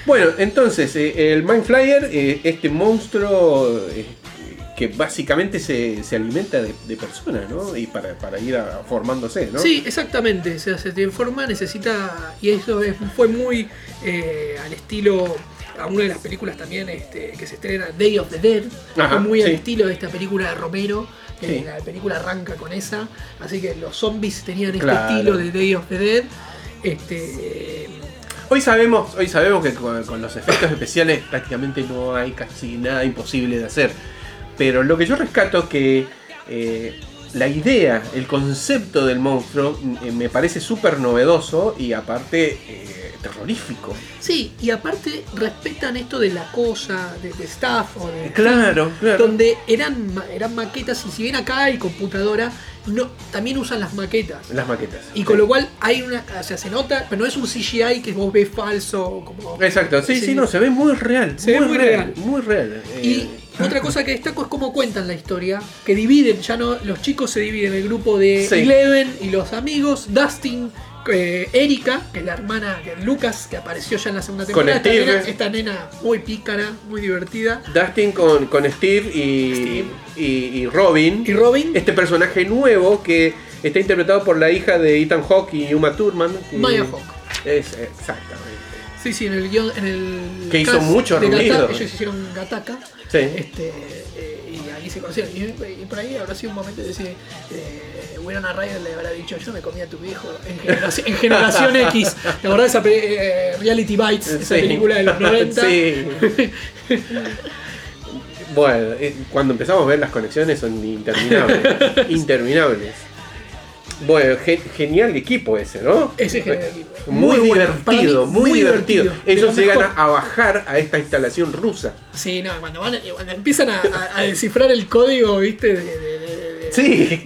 Bueno, entonces, eh, el Mind Flyer, eh, este monstruo eh, que básicamente se, se alimenta de, de personas, ¿no? Y para, para ir a- formándose, ¿no? Sí, exactamente. O sea, se transforma, necesita. Y eso es- fue muy eh, al estilo. A una de las películas también este, que se estrena, Day of the Dead. Ajá, fue muy al estilo de esta película de Romero. que Sí. La película arranca con esa. Así que los zombies tenían este Claro. estilo de Day of the Dead. Este. Hoy sabemos, hoy sabemos que con, con los efectos especiales prácticamente no hay casi nada imposible de hacer. Pero lo que yo rescato es que eh, la idea, el concepto del monstruo eh, me parece súper novedoso y aparte eh, terrorífico. Sí, y aparte respetan esto de la cosa, de, de staff o de Claro, claro. donde eran, eran maquetas y si bien acá hay computadora, no, también usan las maquetas. Las maquetas. Y con lo cual hay una, o sea, se nota, pero no es un CGI que vos ves falso, como... Exacto, sí, sí, no, se ve muy real. Se ve muy real. Muy real. eh, Y otra cosa que destaco es cómo cuentan la historia, que dividen, ya no, los chicos se dividen el grupo de Sí. Eleven y los amigos, Dustin, eh, Erika, que es la hermana de Lucas, que apareció ya en la segunda Con temporada, esta Steve. nena, esta nena muy pícara, muy divertida. Dustin con, con Steve y, y, y Robin. Y Robin, Este personaje nuevo que está interpretado por la hija de Ethan Hawke y Uma Thurman. Maya Hawke. Es exactamente. Sí, sí, en el guion, en el Que hizo mucho Gata- ruido. ellos hicieron Gataka. Sí. Este, eh, y ahí se conocieron. Y, y por ahí habrá sido un momento de decir, eh, Winona Ryder le habrá dicho, yo me comí a tu viejo en Generación, en Generación X. La verdad, esa pe- eh, Reality Bites, esa Sí. película de los 90. Sí. bueno, eh, cuando empezamos a ver las conexiones son interminables. interminables. Bueno, ge- genial equipo ese, ¿no? Ese es genial equipo. Muy, divertido, mí, muy, divertido. Ellos lo llegan mejor. a, bajar a esta instalación rusa. Sí, no, cuando, van, cuando empiezan a, a- a descifrar el código, viste, de, de- de- de- Sí.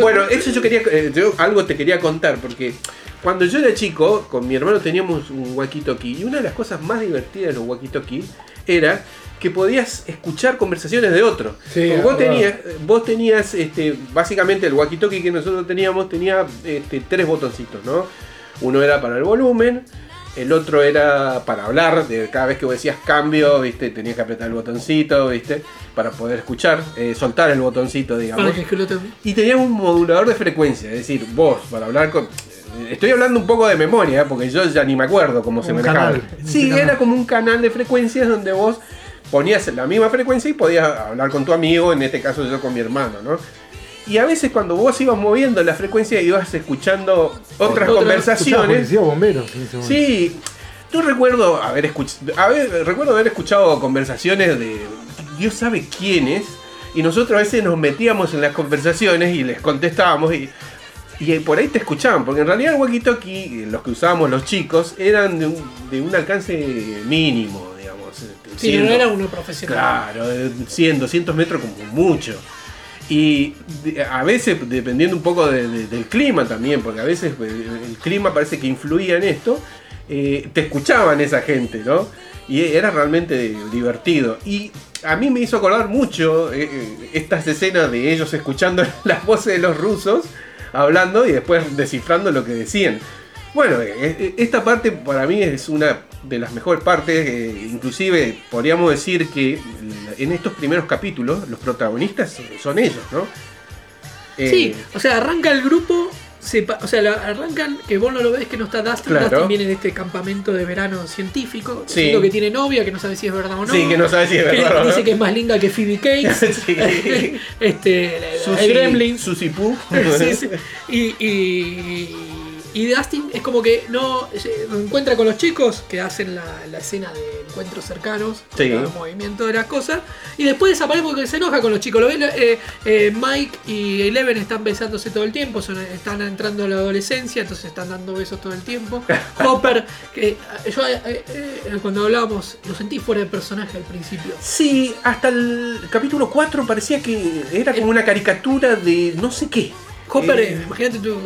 Bueno, eso yo quería, eh, yo algo te quería contar porque cuando yo era chico, con mi hermano teníamos un walkie-talkie y una de las cosas más divertidas de los walkie-talkie era que podías escuchar conversaciones de otros. Sí, vos tenías, vos tenías, este, básicamente el walkie-talkie que nosotros teníamos tenía este, tres botoncitos, ¿no? Uno era para el volumen, el otro era para hablar, de cada vez que vos decías cambio, viste, tenías que apretar el botoncito, viste, para poder escuchar, eh, soltar el botoncito, digamos. Y tenía un modulador de frecuencia, es decir, vos, para hablar con. Estoy hablando un poco de memoria, ¿eh? porque yo ya ni me acuerdo cómo se manejaba. Sí, canal. era como un canal de frecuencias donde vos ponías la misma frecuencia y podías hablar con tu amigo, en este caso yo con mi hermano, ¿no? Y a veces cuando vos ibas moviendo la frecuencia ibas escuchando otras conversaciones. policía bomberos. Sí, yo recuerdo haber escuchado, recuerdo haber escuchado conversaciones de Dios sabe quiénes y nosotros a veces nos metíamos en las conversaciones y les contestábamos y, y por ahí te escuchaban, porque en realidad el walkie-talkie, los que usábamos los chicos, eran de un, de un alcance mínimo, digamos. Sí, no era uno profesional. Claro, de 100, 200 metros como mucho. Y a veces, dependiendo un poco de- de- del clima también, porque a veces eh, el clima parece que influía en esto, eh, te escuchaban esa gente, ¿no? Y era realmente divertido. Y a mí me hizo acordar mucho eh, estas escenas de ellos escuchando las voces de los rusos hablando y después descifrando lo que decían. Bueno, eh, eh, esta parte para mí es una de las mejores partes, eh, inclusive podríamos decir que en estos primeros capítulos los protagonistas son- ellos, ¿no? Eh, Sí, o sea, arranca el grupo, sepa- o sea, la- arrancan, que vos no lo ves que no está Dustin, Claro. Dustin viene de este campamento de verano científico, Sí. que tiene novia, que no sabe si es verdad o no. Sí, que no sabe si es que verdad o no. Dice que es más linda que Phoebe Cates. Sí. este, Susi- el Gremlin. Susi Poo. Sí, sí. Y, y, y Dustin es como que no se encuentra con los chicos que hacen la, la escena de encuentros cercanos, Sí. el movimiento de las cosas, y después desaparece porque se enoja con los chicos. Lo ven, eh, eh, Mike y Eleven están besándose todo el tiempo, son- están entrando a la adolescencia, entonces están dando besos todo el tiempo. Hopper, que eh, yo eh, eh, cuando hablábamos lo sentí fuera de personaje al principio. Sí, hasta el capítulo 4 parecía que era como una caricatura de no sé qué. Hopper, imagínate tú,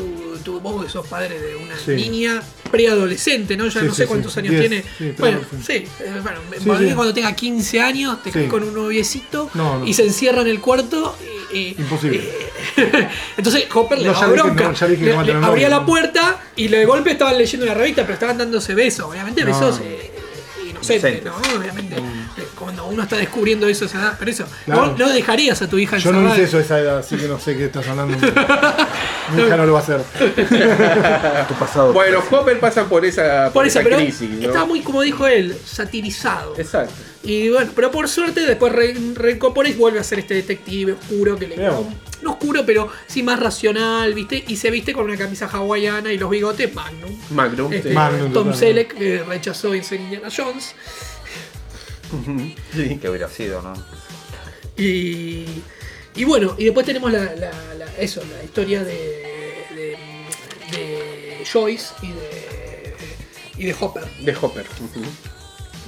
tú, vos que sos padre de una Sí. niña preadolescente, ¿no? Ya Sí, no sé sí. cuántos años Diez, tiene. sí, bueno, preadolescente. sí, eh, bueno, Sí, sí. cuando tenga 15 años te Sí. caes con un noviecito No, no. y se encierra en el cuarto y, y- Imposible. y- entonces Hopper le No, daba bronca. que Le- no va a le tener abría la puerta y de golpe estaban leyendo una revista, pero estaban dándose besos. Obviamente No. besos eh, inocentes, Inocentes. ¿no? Obviamente. eh, Cuando uno está descubriendo eso a esa edad. Pero eso, Claro. no, no dejarías a tu hija Yo no hice eso a esa edad, así que no sé qué estás hablando. Mi hija no lo va a hacer. Tu pasado. Bueno, Hopper pasa por esa, Por eso, pero crisis, ¿no? está muy, como dijo él, satirizado. Exacto. Y bueno, pero por suerte después re- reincorpora y vuelve a ser este detective oscuro que le no, no oscuro, pero sí más racional, ¿viste? Y se viste con una camisa hawaiana y los bigotes Magnum. Magnum. Este, sí. Magnum, Tom. Selleck que rechazó en ser Indiana Jones. Sí. Que hubiera sido, ¿no? Y, y bueno, y después tenemos la, la- la- eso, la historia de, de, de Joyce y de, y de Hopper. De Hopper.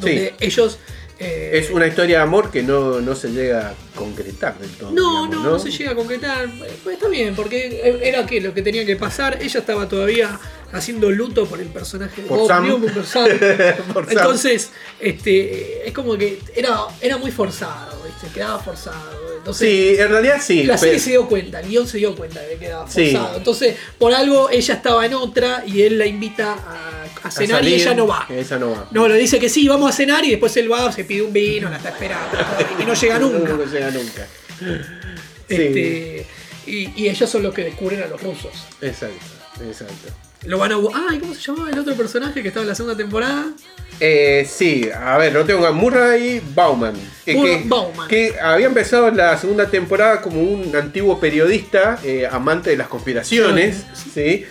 Donde Sí. ellos. eh, Es una historia de amor que no, no se llega a concretar del todo. No, digamos, no, no, se llega a concretar. Pues está bien, porque era que lo que tenía que pasar. Ella estaba todavía haciendo luto por el personaje de Por Bob Sam. Newman, por Sam. Por Sam. Entonces, este, es como que era, era muy forzado, ¿viste? Quedaba forzado. Entonces, Sí, en realidad sí. la serie pero- se dio cuenta, el guion se dio cuenta de que quedaba Sí. forzado. Entonces, por algo ella estaba en otra y él la invita a, a a cenar y ella no va. Ella no va. No, le dice que sí, vamos a cenar y después él va, se pide un vino, la está esperando y no llega nunca. No llega nunca. Sí, Este, y, y ellos son los que descubren a los rusos. exacto, exacto. Lo van a. Ay, ¿cómo se llamaba el otro personaje que estaba en la segunda temporada? Eh, sí, a ver, lo tengo a Murray Bauman. Que, Bauman. que había empezado la segunda temporada como un antiguo periodista, eh, amante de las conspiraciones, ¿sí?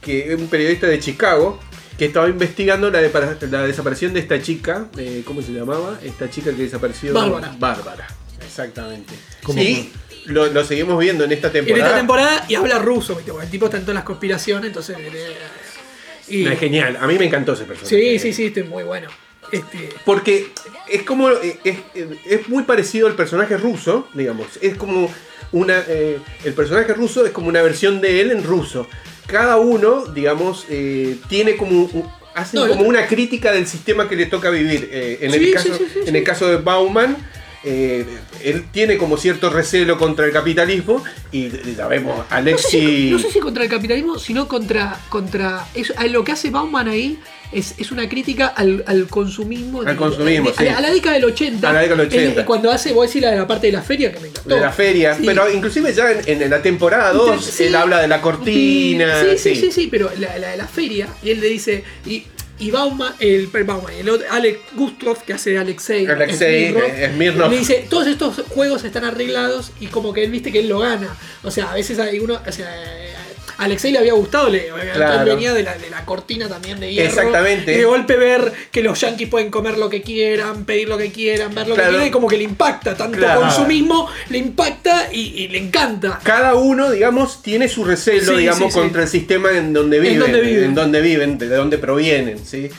que un periodista de Chicago, que estaba investigando la, desaparición de esta chica, eh, ¿cómo se llamaba? Esta chica que desapareció. Bárbara. Bárbara, exactamente. ¿Cómo Y lo, lo seguimos viendo en esta En temporada. esta temporada y habla ruso, ¿viste? Porque el tipo está en todas las conspiraciones, entonces. eh, y- No, es genial, a mí me encantó ese personaje. sí, sí, sí, este es muy bueno. Este, Porque es como. Es, es muy parecido al personaje ruso, digamos. Es como una. eh, el personaje ruso es como una versión de él en ruso. Cada uno, digamos, eh, tiene como. Hacen No, como el- una crítica del sistema que le toca vivir. Eh, en, Sí, el caso, sí, sí, en el caso de Bauman, eh, él tiene como cierto recelo contra el capitalismo. Y ya vemos, no, sé si, Alexi. no sé si contra el capitalismo, sino contra. contra eso, lo que hace Bauman ahí es, es una crítica al, al consumismo. Al consumismo, a, sí. la, a la década del 80. A la década del 80. Él, cuando hace, voy a decir la de la parte de la feria que me encantó. de la feria, Sí. pero inclusive ya en, en la temporada 2 Sí. él habla de la cortina. Sí, sí, sí, sí, sí, pero la, la de la feria, y él le dice, y, y Bauman, el, Bauman, el otro, Alex Gustrov, que hace Alexei, Alexei, Smirnov, Smirnov. le dice, todos estos juegos están arreglados y como que él viste que él lo gana. O sea, a veces hay uno, o sea, Alexei le había gustado, le, Claro. venía de la, de la cortina también de hierro. Exactamente. Y de golpe ver que los yankees pueden comer lo que quieran, pedir lo que quieran, ver lo Claro. que quieran, y como que le impacta, tanto Claro. consumismo, le impacta y, y le encanta. Cada uno, digamos, tiene su recelo, Sí, digamos, sí, sí. contra el sistema en donde viven, donde viven. en donde viven, de dónde provienen, ¿sí?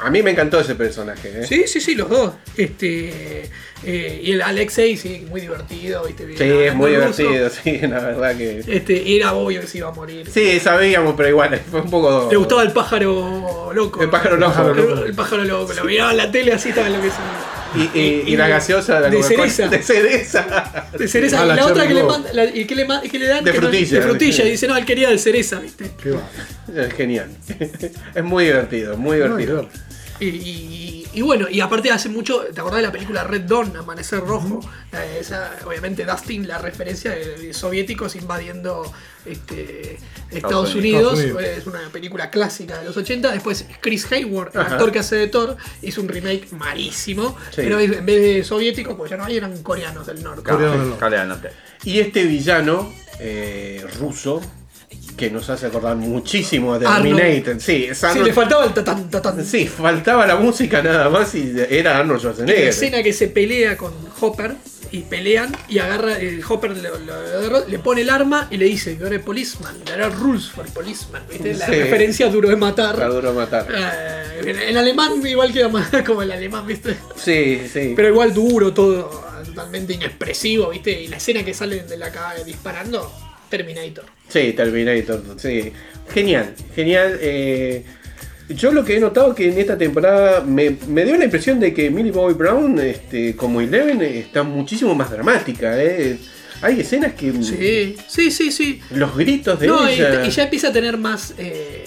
A mí me encantó ese personaje, ¿eh? Sí, sí, sí, los dos. Este, eh, y el Alexei, sí, muy divertido, ¿viste? Sí, es muy ruso. divertido, sí, la verdad que... Este, era obvio que se iba a morir. Sí, sabíamos, pero igual, fue un poco... Le gustaba el pájaro loco. El pájaro loco. El, el pájaro loco. Lo miraba en la tele así, estaba lo que se. Y, y- y la gaseosa de Coca-Cola- cereza. De cereza. De cereza. Ah, y la la otra que le, manda, la- y que le, ma- que le dan. De que no- frutilla. de frutilla. Y dice, no, él quería de cereza, ¿viste? Qué va. Es genial. Es muy divertido, muy No, divertido. y ver. Y, y- bueno, y aparte hace mucho, ¿te acordás de la película Red Dawn, Amanecer Rojo? Eh, Esa, obviamente Dustin, la referencia de soviéticos invadiendo este, Estados, Unidos. Unidos. Es una película clásica de los 80. Después Chris Hayward, el Ajá. actor que hace de Thor, hizo un remake malísimo. Sí. Pero en vez de soviéticos, pues ya no hay, eran coreanos del norte. Coreano del norte. Corea del Norte. Y este villano eh, ruso, que nos hace acordar muchísimo a Terminator. Sí, Sí, le faltaba el tatán, tatán. Sí, faltaba la música nada más y era Arnold Y la Schwarzenegger. escena que se pelea con Hopper y pelean y agarra el Hopper lo agarra, le pone el arma y le dice you're a policeman there are rules for policeman ¿viste? la Sí. referencia duro de matar Está duro matar. Eh, en, en alemán igual queda más como el alemán viste Sí, sí. pero igual duro todo totalmente inexpresivo viste y la escena que sale de la caja disparando Terminator Sí, Terminator, sí. Genial, genial. eh, yo lo que he notado que en esta temporada me, me dio la impresión de que Millie Bobby Brown, este, como Eleven, está muchísimo más dramática. eh. Hay escenas que... sí sí sí sí Los gritos de No, y, ella... y ya empieza a tener más eh,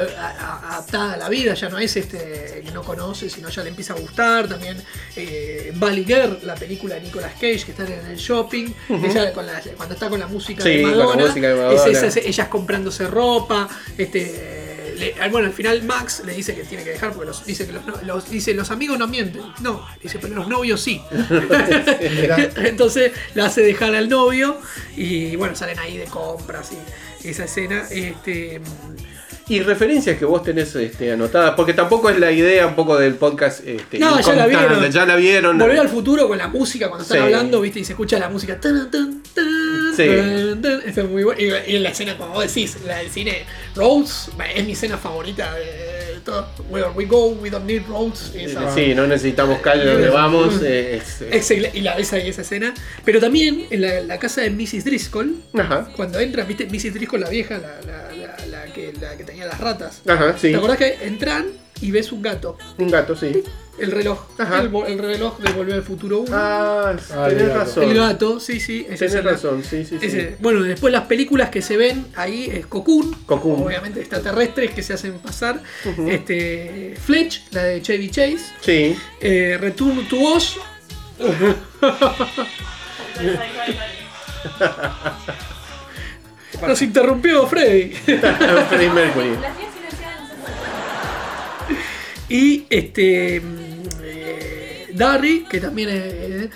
adaptada a la vida, ya no es este que no conoce, sino ya le empieza a gustar. También eh, Valley Girl, la película de Nicolas Cage, que está en el shopping, ella con la- cuando está con la música Sí, de Madonna, música de es ellas comprándose ropa, este le- bueno, al final Max le dice que tiene que dejar porque los, dice que los, los- dice, los amigos no mienten. No, dice, pero los novios sí. Entonces la hace dejar al novio y bueno, salen ahí de compras y esa escena. Este, Y referencias que vos tenés este, anotadas, porque tampoco es la idea un poco del podcast. Este, No, ya la vieron. Ya la vieron. Volver al futuro con la música cuando están Sí. hablando, viste, y se escucha la música. tan, tan, tan, Sí. tan, tan. Eso es muy bueno. Y, y en la escena, como vos decís, la del cine, Roads, es mi escena favorita de todo. Where we go, we don't need roads. Esa- Sí, no necesitamos calle donde vamos. eh, es- eh, Excel- y la ves ahí esa escena. Pero también en la, la casa de Mrs. Driscoll, Ajá. cuando entran, viste, Mrs. Driscoll, la vieja, la- la que, la que tenía las ratas. Ajá, sí. ¿Te acordás que entran y ves un gato? Un gato, sí. El reloj. Ajá. El, reloj de Volver al Futuro 1. Ah, Ah, tenés razón. el gato, sí, sí. Tenés escena. razón, sí, sí, bueno, después las películas que se ven ahí es Cocoon, Cocoon. obviamente extraterrestres que se hacen pasar. este, Fletch, la de Chevy Chase. Sí. Eh, Return to Oz. Nos interrumpió Freddy. Freddie Mercury. Y este. mm, eh, Darry, que también es. eh,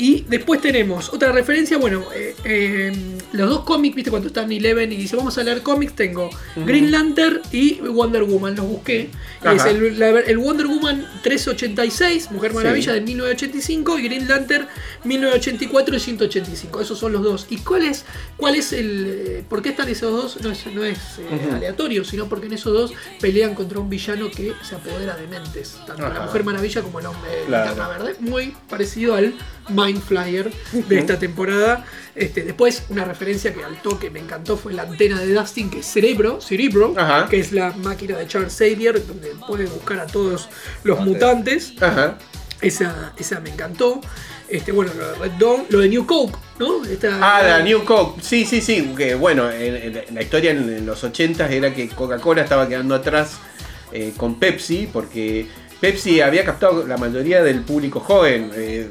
y después tenemos otra referencia, bueno, eh, eh, los dos cómics, viste, cuando están Eleven y dice, vamos a leer cómics, tengo Green Lantern y Wonder Woman, los busqué. Es el, la- el Wonder Woman 386, Mujer Maravilla Sí. de 1985 y Green Lantern 1984 y 185. Esos son los dos. ¿Y cuál es, cuál es el... eh, ¿Por qué están esos dos? No es, no es eh, aleatorio, sino porque en esos dos pelean contra un villano que se apodera de mentes. Tanto la. Mujer Maravilla como el Hombre Claro. Linterna Verde. Muy parecido al Mind Flyer de esta temporada. Este, después, una referencia que al toque me encantó fue la antena de Dustin, que es Cerebro, Cerebro, Ajá. que es la máquina de Charles Xavier, donde puede buscar a todos los mutantes. Ajá. Esa, esa me encantó. Este, bueno, lo de Red Dawn, lo de New Coke, ¿no? Esta- Ah, la New Coke. Sí, sí, sí. Que bueno, en, en la historia en, en los 80 era que Coca-Cola estaba quedando atrás eh, con Pepsi porque Pepsi había captado la mayoría del público joven. eh,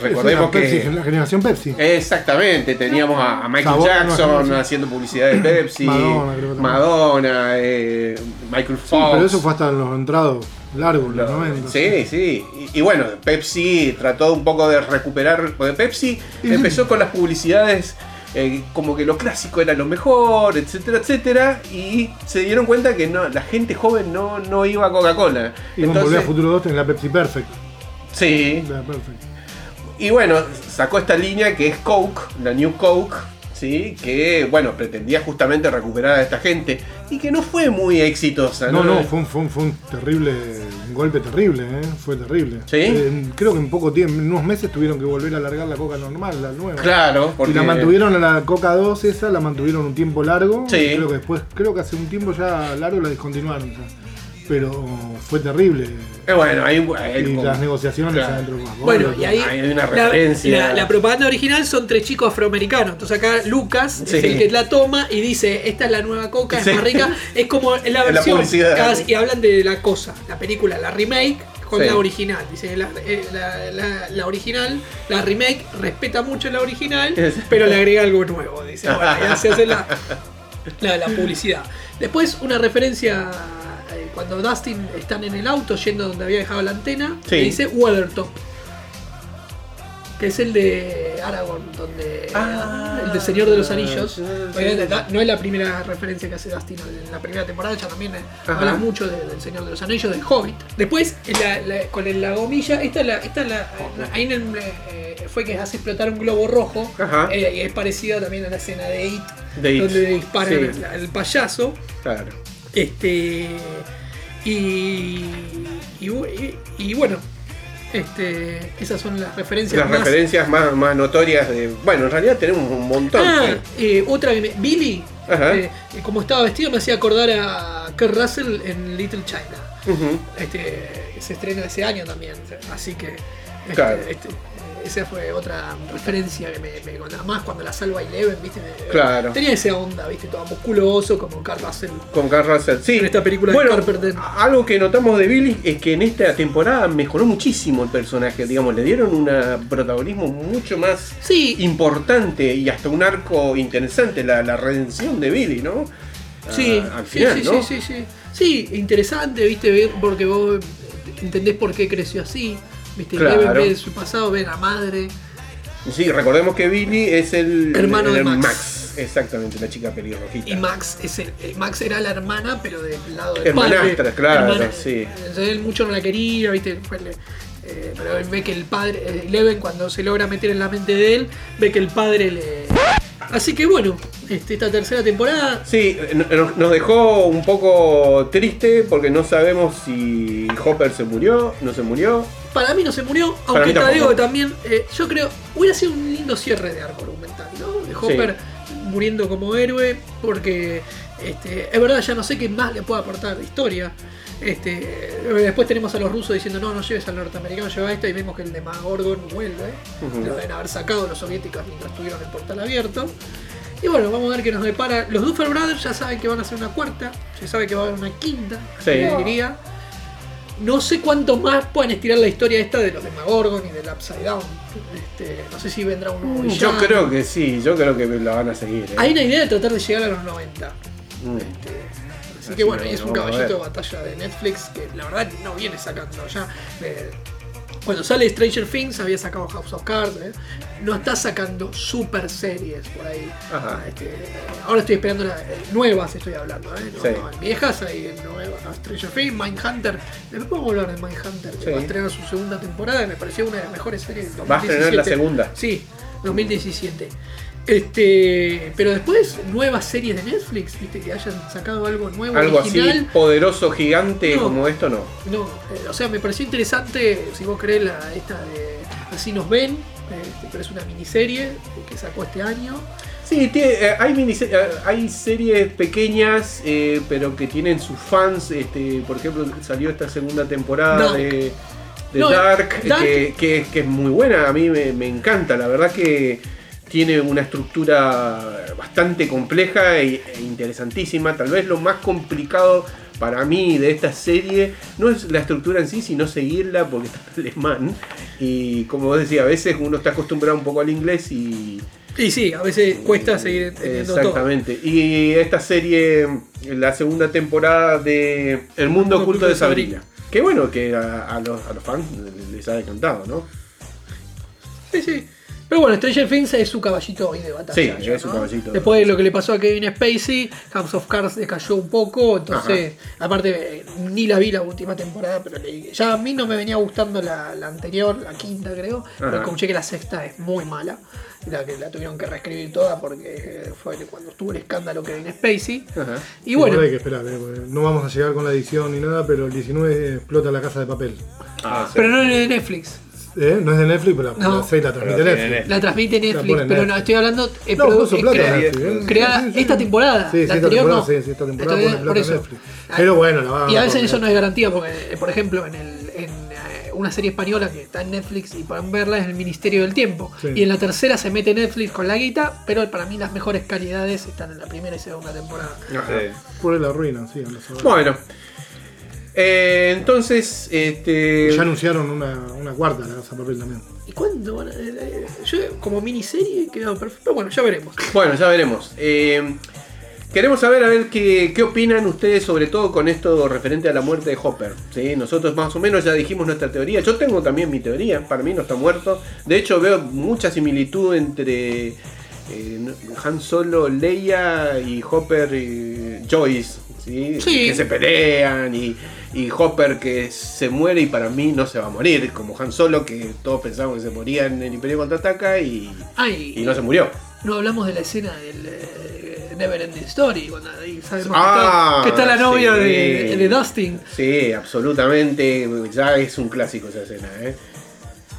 recordemos Es que. Pepsi, la generación Pepsi. Exactamente, teníamos a, a Michael Sabor, Jackson no, haciendo publicidad de Pepsi, Madonna, creo que. Madonna, eh, Michael Sí, Fox. pero eso fue hasta en los entrados largos, los Lo- 90. Sí, sí. Y, y bueno, Pepsi trató un poco de recuperar. Porque Pepsi empezó con las publicidades. eh, como que lo clásico era lo mejor, etcétera, etcétera, y se dieron cuenta que no, la gente joven no, no iba a Coca-Cola. Y Volver a Futuro 2 en la Pepsi Perfect. sí, La Perfect. Y bueno, sacó esta línea que es Coke, la New Coke, ¿sí? que bueno, pretendía justamente recuperar a esta gente y que no fue muy exitosa. No, no, fue un, fue un- fue un terrible, un golpe terrible, ¿eh? fue terrible. ¿Sí? Eh, creo que en poco tiempo, en unos meses tuvieron que volver a alargar la coca normal, la nueva. Claro, porque Y la mantuvieron a la Coca 2 esa, la mantuvieron un tiempo largo. Sí. y Creo que después, creo que hace un tiempo ya largo la descontinuaron. ya. Pero fue terrible. Eh, bueno, hay, hay Y como- las negociaciones Claro. adentro Bueno, y ahí Hay una la- referencia. La, la propaganda original son tres chicos afroamericanos. Entonces acá Lucas Sí. es el que la toma y dice, esta es la nueva coca, es más rica. Es como en la versión. publicidad. cada- y hablan de la cosa, la película, la remake con Sí. la original. Dice, la, eh, la- la- la original, la remake respeta mucho la original, pero le agrega algo nuevo. Dice, bueno, ya se hace la, la, la publicidad. Después una referencia cuando Dustin están en el auto yendo donde había dejado la antena, Sí. le dice Weathertop. Que es el de Aragorn, donde Ah, el de Señor de los Anillos. Obviamente, no es la primera referencia que hace Dustin en la primera temporada, ya también eh, Ajá. habla mucho de- del Señor de los Anillos, del Hobbit. Después, en la- la- con el- la gomilla, esta es la, esta es la- ahí en el, eh, fue que hace explotar un globo rojo. Ajá. eh, y es parecida también a la escena de It, De It, donde disparan sí. al, al payaso. Claro. Este. Y. Y, bu- y- y bueno. Este, esas son las referencias Las más. referencias más, más notorias de. Bueno, en realidad tenemos un montón. Ah, eh, otra que me- Billy, Ajá. eh, como estaba vestido, me hacía acordar a Kurt Russell en Little China. Este, se estrena ese año también. Así que. este, Claro. este, eh, esa fue otra referencia que me, me contaba más cuando la salva Eleven, ¿viste? Claro. Tenía esa onda, ¿viste? Todo musculoso, como Kurt Russell. Con Carl Russell, sí. En esta película de bueno, Carpenter. Algo que notamos de Billy es que en esta temporada mejoró muchísimo el personaje. Digamos, le dieron un protagonismo mucho más Sí, importante y hasta un arco interesante, la, la redención de Billy, ¿no? Sí, Ah, al sí, final, sí, ¿no? sí, sí, sí. Sí, interesante, viste, porque vos entendés por qué creció así. Viste, Claro. Eleven ve su pasado, ve a la madre. Sí, recordemos que Billy es el Hermano el- de Max. Exactamente, la chica pelirrojita. Y Max es el, eh, Max era la hermana, pero del lado del Hermanastra, padre. claro, sí. Entonces él mucho no la quería, viste. Fue el- eh, pero él ve que el padre, eh, Eleven cuando se logra meter en la mente de él, ve que el padre le. Así que bueno, este, esta tercera temporada Sí, no- nos dejó un poco triste porque no sabemos si Hopper se murió, no se murió. Para mí no se murió, aunque te digo que también, eh, yo creo, hubiera sido un lindo cierre de arco argumental, ¿no? De Hopper muriendo como héroe, porque este, es verdad, ya no sé qué más le puede aportar de historia. Este, después tenemos a los rusos diciendo, no, no lleves al norteamericano, lleva esto, y vemos que el de Magorgon vuelve. Lo deben haber sacado los soviéticos mientras tuvieron el portal abierto. Y bueno, vamos a ver qué nos depara. Los Duffer Brothers ya saben que van a hacer una cuarta, se sabe que va a haber una quinta, Sí. diría. No sé cuánto más pueden estirar la historia esta de los de Magorgon y del Upside Down. Este, no sé si vendrá un nuevo Yo creo que sí, yo creo que la van a seguir. ¿eh? Hay una idea de tratar de llegar a los 90. Mm. Así Así que bueno, y es un caballito de batalla de Netflix que la verdad no viene sacando ya. eh, cuando sale Stranger Things había sacado House of Cards. eh, no está sacando super series por ahí. Ajá. Este, ahora estoy esperando eh, nuevas, estoy hablando. eh, no, Sí. no, viejas hay nuevas. Stranger Things, Mindhunter. Después podemos hablar de Mindhunter, que Sí. va a estrenar su segunda temporada y me pareció una de las mejores series del Va a estrenar la 2017. segunda. Sí, 2017. Este, pero después nuevas series de Netflix, viste que hayan sacado algo nuevo, Algo original. así poderoso, gigante No. como esto, no. No, eh, o sea, me pareció interesante, si vos querés, la, esta de Así nos ven, este, pero es una miniserie que sacó este año. Sí, tiene- eh, hay, minise- eh, hay series pequeñas, eh, pero que tienen sus fans. Este, por ejemplo, salió esta segunda temporada Dark. de, de No, Dark, Dark- Que, que- que es muy buena. A mí me, me encanta. La verdad que tiene una estructura bastante compleja e, e interesantísima. Tal vez lo más complicado para mí de esta serie no es la estructura en sí, sino seguirla porque está en alemán. Y como vos decías, a veces uno está acostumbrado un poco al inglés y, Y sí, a veces cuesta seguir entendiendo todo. Exactamente. Y esta serie, la segunda temporada de El mundo oculto de Sabrina. Que bueno, que a, a los, a los fans les ha encantado, ¿no? Sí, sí. Pero bueno, Stranger Things es su caballito hoy de batalla. Sí, ya, es su ¿no? caballito de Después de lo que le pasó a Kevin Spacey, House of Cards decayó un poco. Entonces, aparte, eh, ni la vi la última temporada, pero leí- ya a mí no me venía gustando la, la anterior, la quinta creo. Pero Ajá. escuché que la sexta es muy mala. La que la tuvieron que reescribir toda porque fue cuando estuvo el escándalo Kevin Spacey. Ajá. Y bueno, Igual hay que esperar, eh, no vamos a llegar con la edición ni nada, pero el 19 explota la casa de papel. Ah, pero no en el de Netflix. ¿Eh? No es de Netflix, pero la, No. la serie la transmite Pero Netflix. La transmite Netflix, pero no, estoy hablando. eh, No, puso plata crea- Netflix, ¿eh? creada Sí, sí, sí. esta temporada. Sí, sí, la esta anterior temporada, no. sí, sí, esta temporada por eso. Netflix. Pero bueno, la van Y a veces eso no es garantía, porque, eh, por ejemplo, en, el, en una serie española que está en Netflix y pueden verla es El Ministerio del Tiempo. Sí. Y en la tercera se mete Netflix con la guita, pero para mí las mejores calidades están en la primera y segunda temporada. Por la ruina, sí, anda a saber. Bueno. Eh, entonces, este. Ya anunciaron una, una cuarta, la casa de papel también. ¿Y cuándo van a.? eh, Yo, como miniserie, quedó perfecto. Pero bueno, ya veremos. Bueno, ya veremos. Eh, queremos saber a ver qué, qué opinan ustedes, sobre todo con esto referente a la muerte de Hopper. ¿sí? Nosotros más o menos ya dijimos nuestra teoría. Yo tengo también mi teoría. Para mí no está muerto. De hecho, veo mucha similitud entre eh, Han Solo, Leia y Hopper y Joyce. ¿Sí? Sí. Que se pelean y, y Hopper que se muere y para mí no se va a morir. Como Han Solo que todos pensamos que se moría en el Imperio Contraataca y, Ay, y no se murió. no hablamos de la escena del eh, Never Ending Story, cuando ahí sabemos Ah, que, está, que está la novia sí. de, de Dustin. Sí, absolutamente. Ya es un clásico esa escena, ¿eh?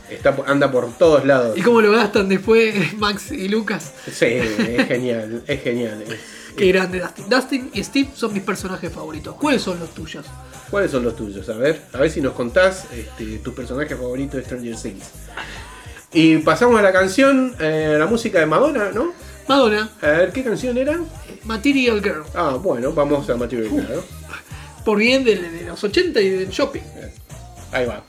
Está, anda por todos lados. Y cómo lo gastan después Max y Lucas. Sí, es genial, es genial. Es- Qué grande Dustin. Dustin y Steve son mis personajes favoritos. ¿Cuáles son los tuyos? ¿Cuáles son los tuyos? A ver, a ver si nos contás este, tus personajes favoritos de Stranger Things. Y pasamos a la canción, eh, la música de Madonna, ¿no? Madonna, A ver, ¿qué canción era? Material Girl. Ah, bueno, vamos a Material Girl, ¿no? Por bien de, de los 80 y del shopping. Ahí va.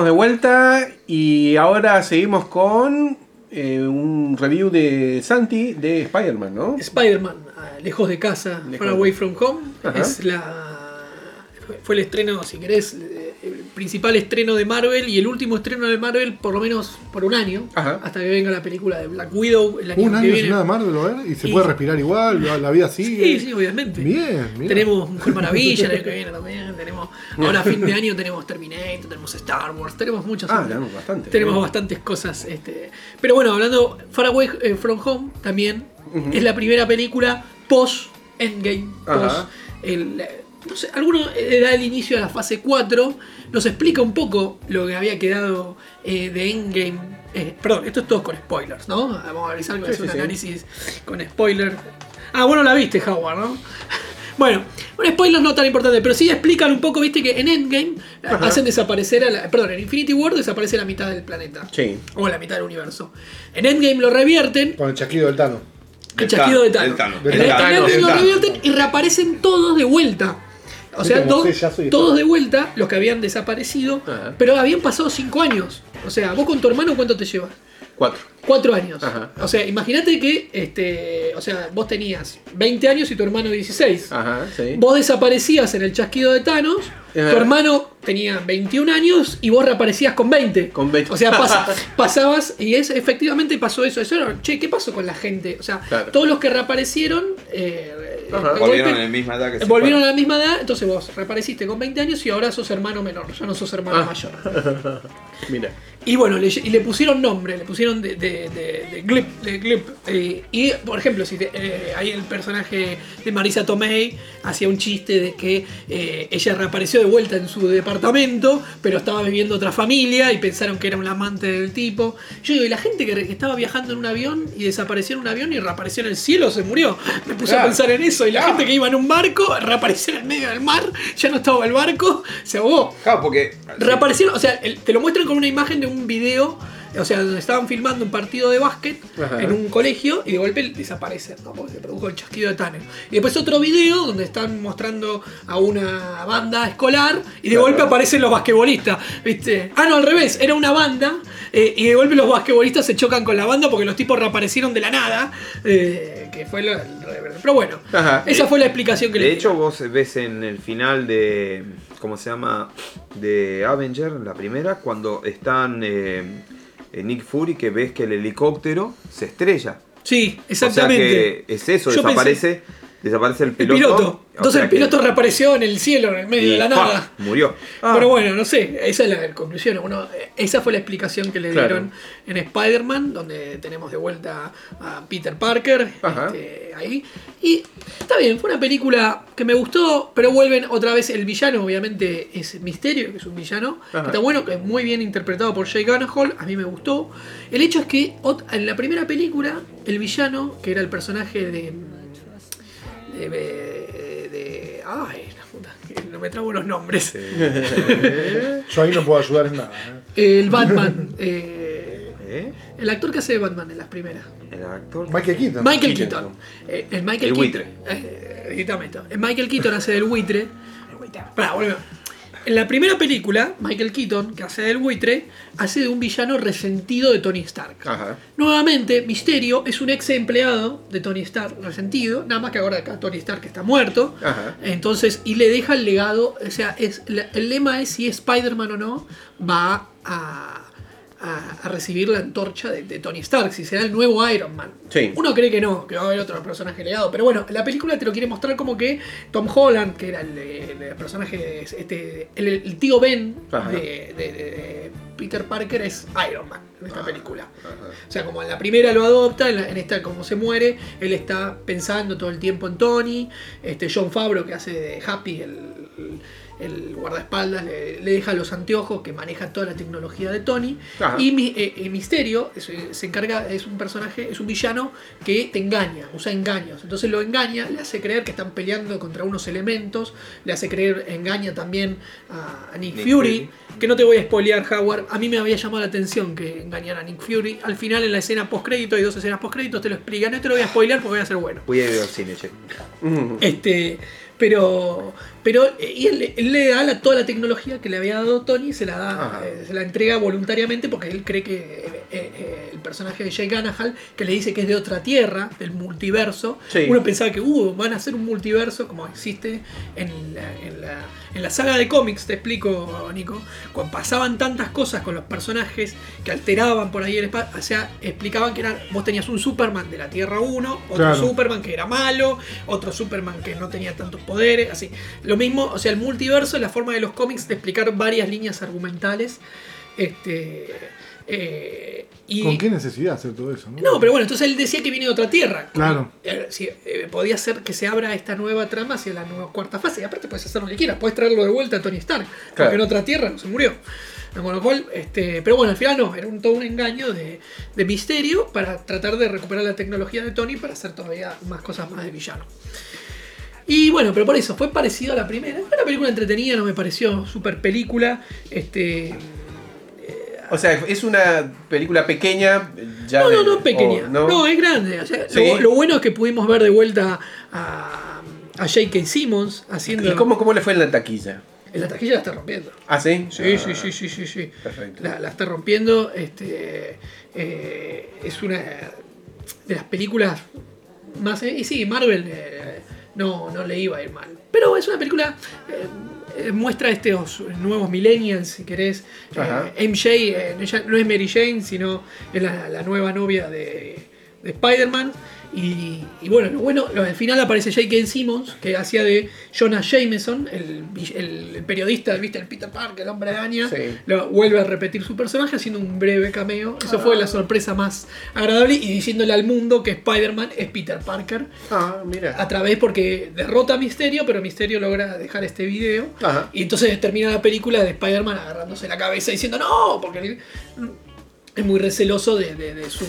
Estamos de vuelta y ahora seguimos con eh, un review de Santi de Spider-Man, ¿no? Spider-Man, ah, lejos de casa, Far Away From Home, Ajá. es la fue- el estreno, si querés, principal estreno de Marvel y el último estreno de Marvel por lo menos por un año, Ajá. hasta que venga la película de Black Widow el año Un que año viene. sin nada de Marvel, ver, y se Y- puede respirar igual, la, la vida sigue. Sí, sí, obviamente. Bien, bien. Tenemos Mujer Maravilla el año que viene también. Tenemos, ahora a fin de año tenemos Terminator, tenemos Star Wars, tenemos muchas Ah, tenemos bastante. Tenemos Bien. bastantes cosas. Este, pero bueno, hablando Far Away eh, From Home también es la primera película post Endgame. Post el, no sé, alguno da el inicio a la fase 4. Nos explica un poco lo que había quedado eh, de Endgame. Eh, perdón, esto es todo con spoilers, ¿no? Vamos a avisar que Sí, hacer sí, un sí. análisis con spoilers. Ah, bueno, la viste, Howard, ¿no? Bueno, un spoiler no tan importante, pero sí explican un poco, viste, que en Endgame Ajá. hacen desaparecer a la. Perdón, en Infinity War desaparece la mitad del planeta. Sí. O la mitad del universo. En Endgame lo revierten. Con el chasquido del Tano. El chasquido de. Del Thanos. En, Endgame lo revierten y reaparecen todos de vuelta. O sea, todos de vuelta, los que habían desaparecido, Ajá. pero habían pasado 5 años. O sea, vos con tu hermano, ¿cuánto te llevas? Cuatro. Cuatro años. Ajá. O sea, imagínate que este, o sea, vos tenías 20 años y tu hermano 16. Ajá, sí. Vos desaparecías en el chasquido de Thanos, Ajá. tu hermano tenía 21 años y vos reaparecías con 20. Con 20. O sea, pas- pasabas y es efectivamente pasó eso. Eso era, che, ¿qué pasó con la gente? O sea, Claro. todos los que reaparecieron eh, Ajá. Volvieron a la misma edad que se volvieron a la misma edad, entonces vos reapareciste con 20 años y ahora sos hermano menor, ya no sos hermano Ah. mayor. Mira. Y bueno, le, y le pusieron nombre, le pusieron de, de, de, de Glip. De Glip. Eh, y, por ejemplo, si te- eh, ahí el personaje de Marisa Tomei hacía un chiste de que eh, ella reapareció de vuelta en su departamento, pero estaba viviendo otra familia y pensaron que era un amante del tipo. Yo digo, y la gente que, que estaba viajando en un avión y desapareció en un avión y reapareció en el cielo, se murió. Me puse a pensar en eso. Y la gente que iba en un barco reapareció en el medio del mar, ya no estaba el barco, se ahogó. Claro, porque. Reaparecieron, o sea, el- te lo muestran con una imagen de un video, o sea, donde estaban filmando un partido de básquet Ajá. en un colegio y de golpe desaparecen, ¿no? Porque se produjo el chasquido de Thanos. Y después otro video donde están mostrando a una banda escolar y de Claro. golpe aparecen los basquetbolistas, ¿viste? Ah, no, al revés, era una banda eh, y de golpe los basquetbolistas se chocan con la banda porque los tipos reaparecieron de la nada, eh, que fue lo- Pero bueno, Ajá. esa fue la explicación que le De hecho, vos ves en el final de. ¿Cómo se llama? De Avenger, la primera, cuando están eh, en Nick Fury, que ves que el helicóptero se estrella. Sí, O sea exactamente. que es eso, Yo desaparece, desaparece el El piloto. piloto. o Entonces sea el que- piloto reapareció en el cielo, en el medio y de la nada. Murió. Ah. Pero bueno, no sé, esa es la conclusión. Uno, esa fue la explicación que le Claro. dieron en Spider-Man, donde tenemos de vuelta a Peter Parker este, ahí. Y está bien, fue una película que me gustó, pero vuelven otra vez el villano, obviamente es Misterio, que es un villano, que Ajá. está bueno, que es muy bien interpretado por Jake Gyllenhaal, a mí me gustó. El hecho es que en la primera película, el villano, que era el personaje de... de, de- de- ay, la puta, no me trago los nombres. Yo ahí no puedo ayudar en nada. ¿eh? El Batman. eh, ¿Eh? el actor que hace de Batman en las primeras. El actor. Michael Keaton. Michael Keaton. Keaton. Eh, el Michael El Keaton. buitre. eh, editame esto. El Michael Keaton hace del buitre. Pará, volvemos. En la primera película, Michael Keaton, que hace del buitre, hace de un villano resentido de Tony Stark. Ajá. Nuevamente, Misterio es un ex empleado de Tony Stark resentido, nada más que ahora acá Tony Stark está muerto. Ajá. Entonces, y le deja el legado, o sea, es, el lema es si es Spider-Man o no, va a, a- a recibir la antorcha de, de Tony Stark, si será el nuevo Iron Man. Sí. Uno cree que no, que va a haber otro personaje legado, pero bueno, la película te lo quiere mostrar como que Tom Holland, que era el, personaje, este, el, el tío Ben de, de- de Peter Parker, es Iron Man en Ah, esta película. O sea, como en la primera lo adopta, en, la- en esta como se muere, él está pensando todo el tiempo en Tony. Este John Favreau que hace de Happy, el, el guardaespaldas, le, le deja los anteojos que maneja toda la tecnología de Tony. Ajá. Y mi- eh, eh, Misterio es- eh, se encarga, es un personaje, es un villano que te engaña, usa engaños. Entonces lo engaña, le hace creer que están peleando contra unos elementos, le hace creer, engaña también a, Nick, Nick Fury, Fury. que no te voy a spoilear, Howard. A mí me había llamado la atención que engañara a Nick Fury. Al final, en la escena post-crédito, hay dos escenas post-créditos, te lo explican. No te lo voy a spoilear porque voy a ser bueno. Voy a ir al cine, che. Este, Pero, pero eh, y él, él le da la- toda la tecnología que le había dado Tony, se la da, Ajá. eh, se la entrega voluntariamente porque él cree que eh, eh, el personaje de Jay Ganahal, que le dice que es de otra tierra, del multiverso, Sí. uno pensaba que uh, van a hacer un multiverso como existe en la, en la- en la saga de cómics, te explico, Nico, cuando pasaban tantas cosas con los personajes que alteraban por ahí el espacio, o sea, explicaban que era, vos tenías un Superman de la Tierra 1, otro Claro. Superman que era malo, otro Superman que no tenía tantos poderes, así. Lo mismo, o sea, el multiverso es la forma de los cómics de explicar varias líneas argumentales. Este. Eh, y, ¿Con qué necesidad hacer todo eso? No, no, pero bueno, entonces él decía que viene de otra tierra. Claro. Eh, sí, eh, podía ser que se abra esta nueva trama hacia la nueva cuarta fase. Y aparte puedes hacer lo que quieras, puedes traerlo de vuelta a Tony Stark. Claro. Porque en otra tierra no se murió. Con lo cual, este, pero bueno, al final no, era un, todo un engaño de, de misterio para tratar de recuperar la tecnología de Tony para hacer todavía más cosas más de villano. Y bueno, pero por eso, fue parecido a la primera. Fue una película entretenida, no me pareció super película. Este, O sea, es una película pequeña. Ya No, no, no pequeña. o- no. es grande. O sea, Sí. lo, lo bueno es que pudimos ver de vuelta a, a J.K. Simmons haciendo. ¿Y cómo, cómo le fue en la taquilla? En la taquilla la está rompiendo. ¿Ah, sí? Sí, Ah, sí, sí, sí, sí, sí. Perfecto. La, la está rompiendo. Este, eh, es una de las películas más. Y sí, Marvel eh, no, no le iba a ir mal. Pero es una película. Eh, eh, muestra estos nuevos millennials, si querés. Eh, MJ eh, ella no es Mary Jane, sino es la, la nueva novia de, de Spider-Man. Y, y bueno, lo bueno, al final aparece J.K. Simmons, que hacía de Jonah Jameson, el, vi- el- el periodista, ¿viste? El Peter Parker, el hombre araña. Sí. Lo, vuelve a repetir su personaje haciendo un breve cameo. Eso fue la sorpresa más agradable. Y diciéndole al mundo que Spider-Man es Peter Parker. Ah, mira. A través porque derrota a Misterio, pero Misterio logra dejar este video. Ajá. Y entonces termina la película de Spider-Man agarrándose la cabeza diciendo no, porque él es muy receloso de, de- de su.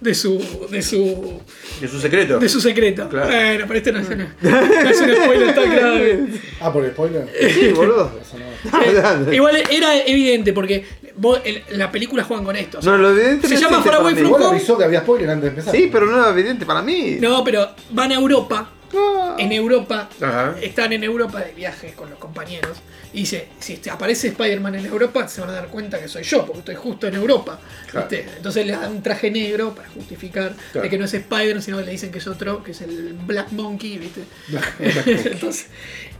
De su, de su De su secreto. de su secreto. Claro. Bueno, pero este no es, una- no es un spoiler tan grave. Ah, por spoiler. Sí, boludo. Eh, igual era evidente porque vos, el- la película juegan con esto. o sea, No, lo evidente se llama existe Far Away para mí. from Home. avisó que había spoiler antes de empezar. Sí, pero no era evidente para mí. No, pero van a Europa. Ah. En Europa. Ajá. Están en Europa de viaje con los compañeros. Y dice, si aparece Spider-Man en Europa, se van a dar cuenta que soy yo, porque estoy justo en Europa. Claro. ¿viste? Entonces le dan un traje negro para justificar Claro. de que no es Spider-Man, sino que le dicen que es otro, que es el Black Monkey, ¿viste? Entonces,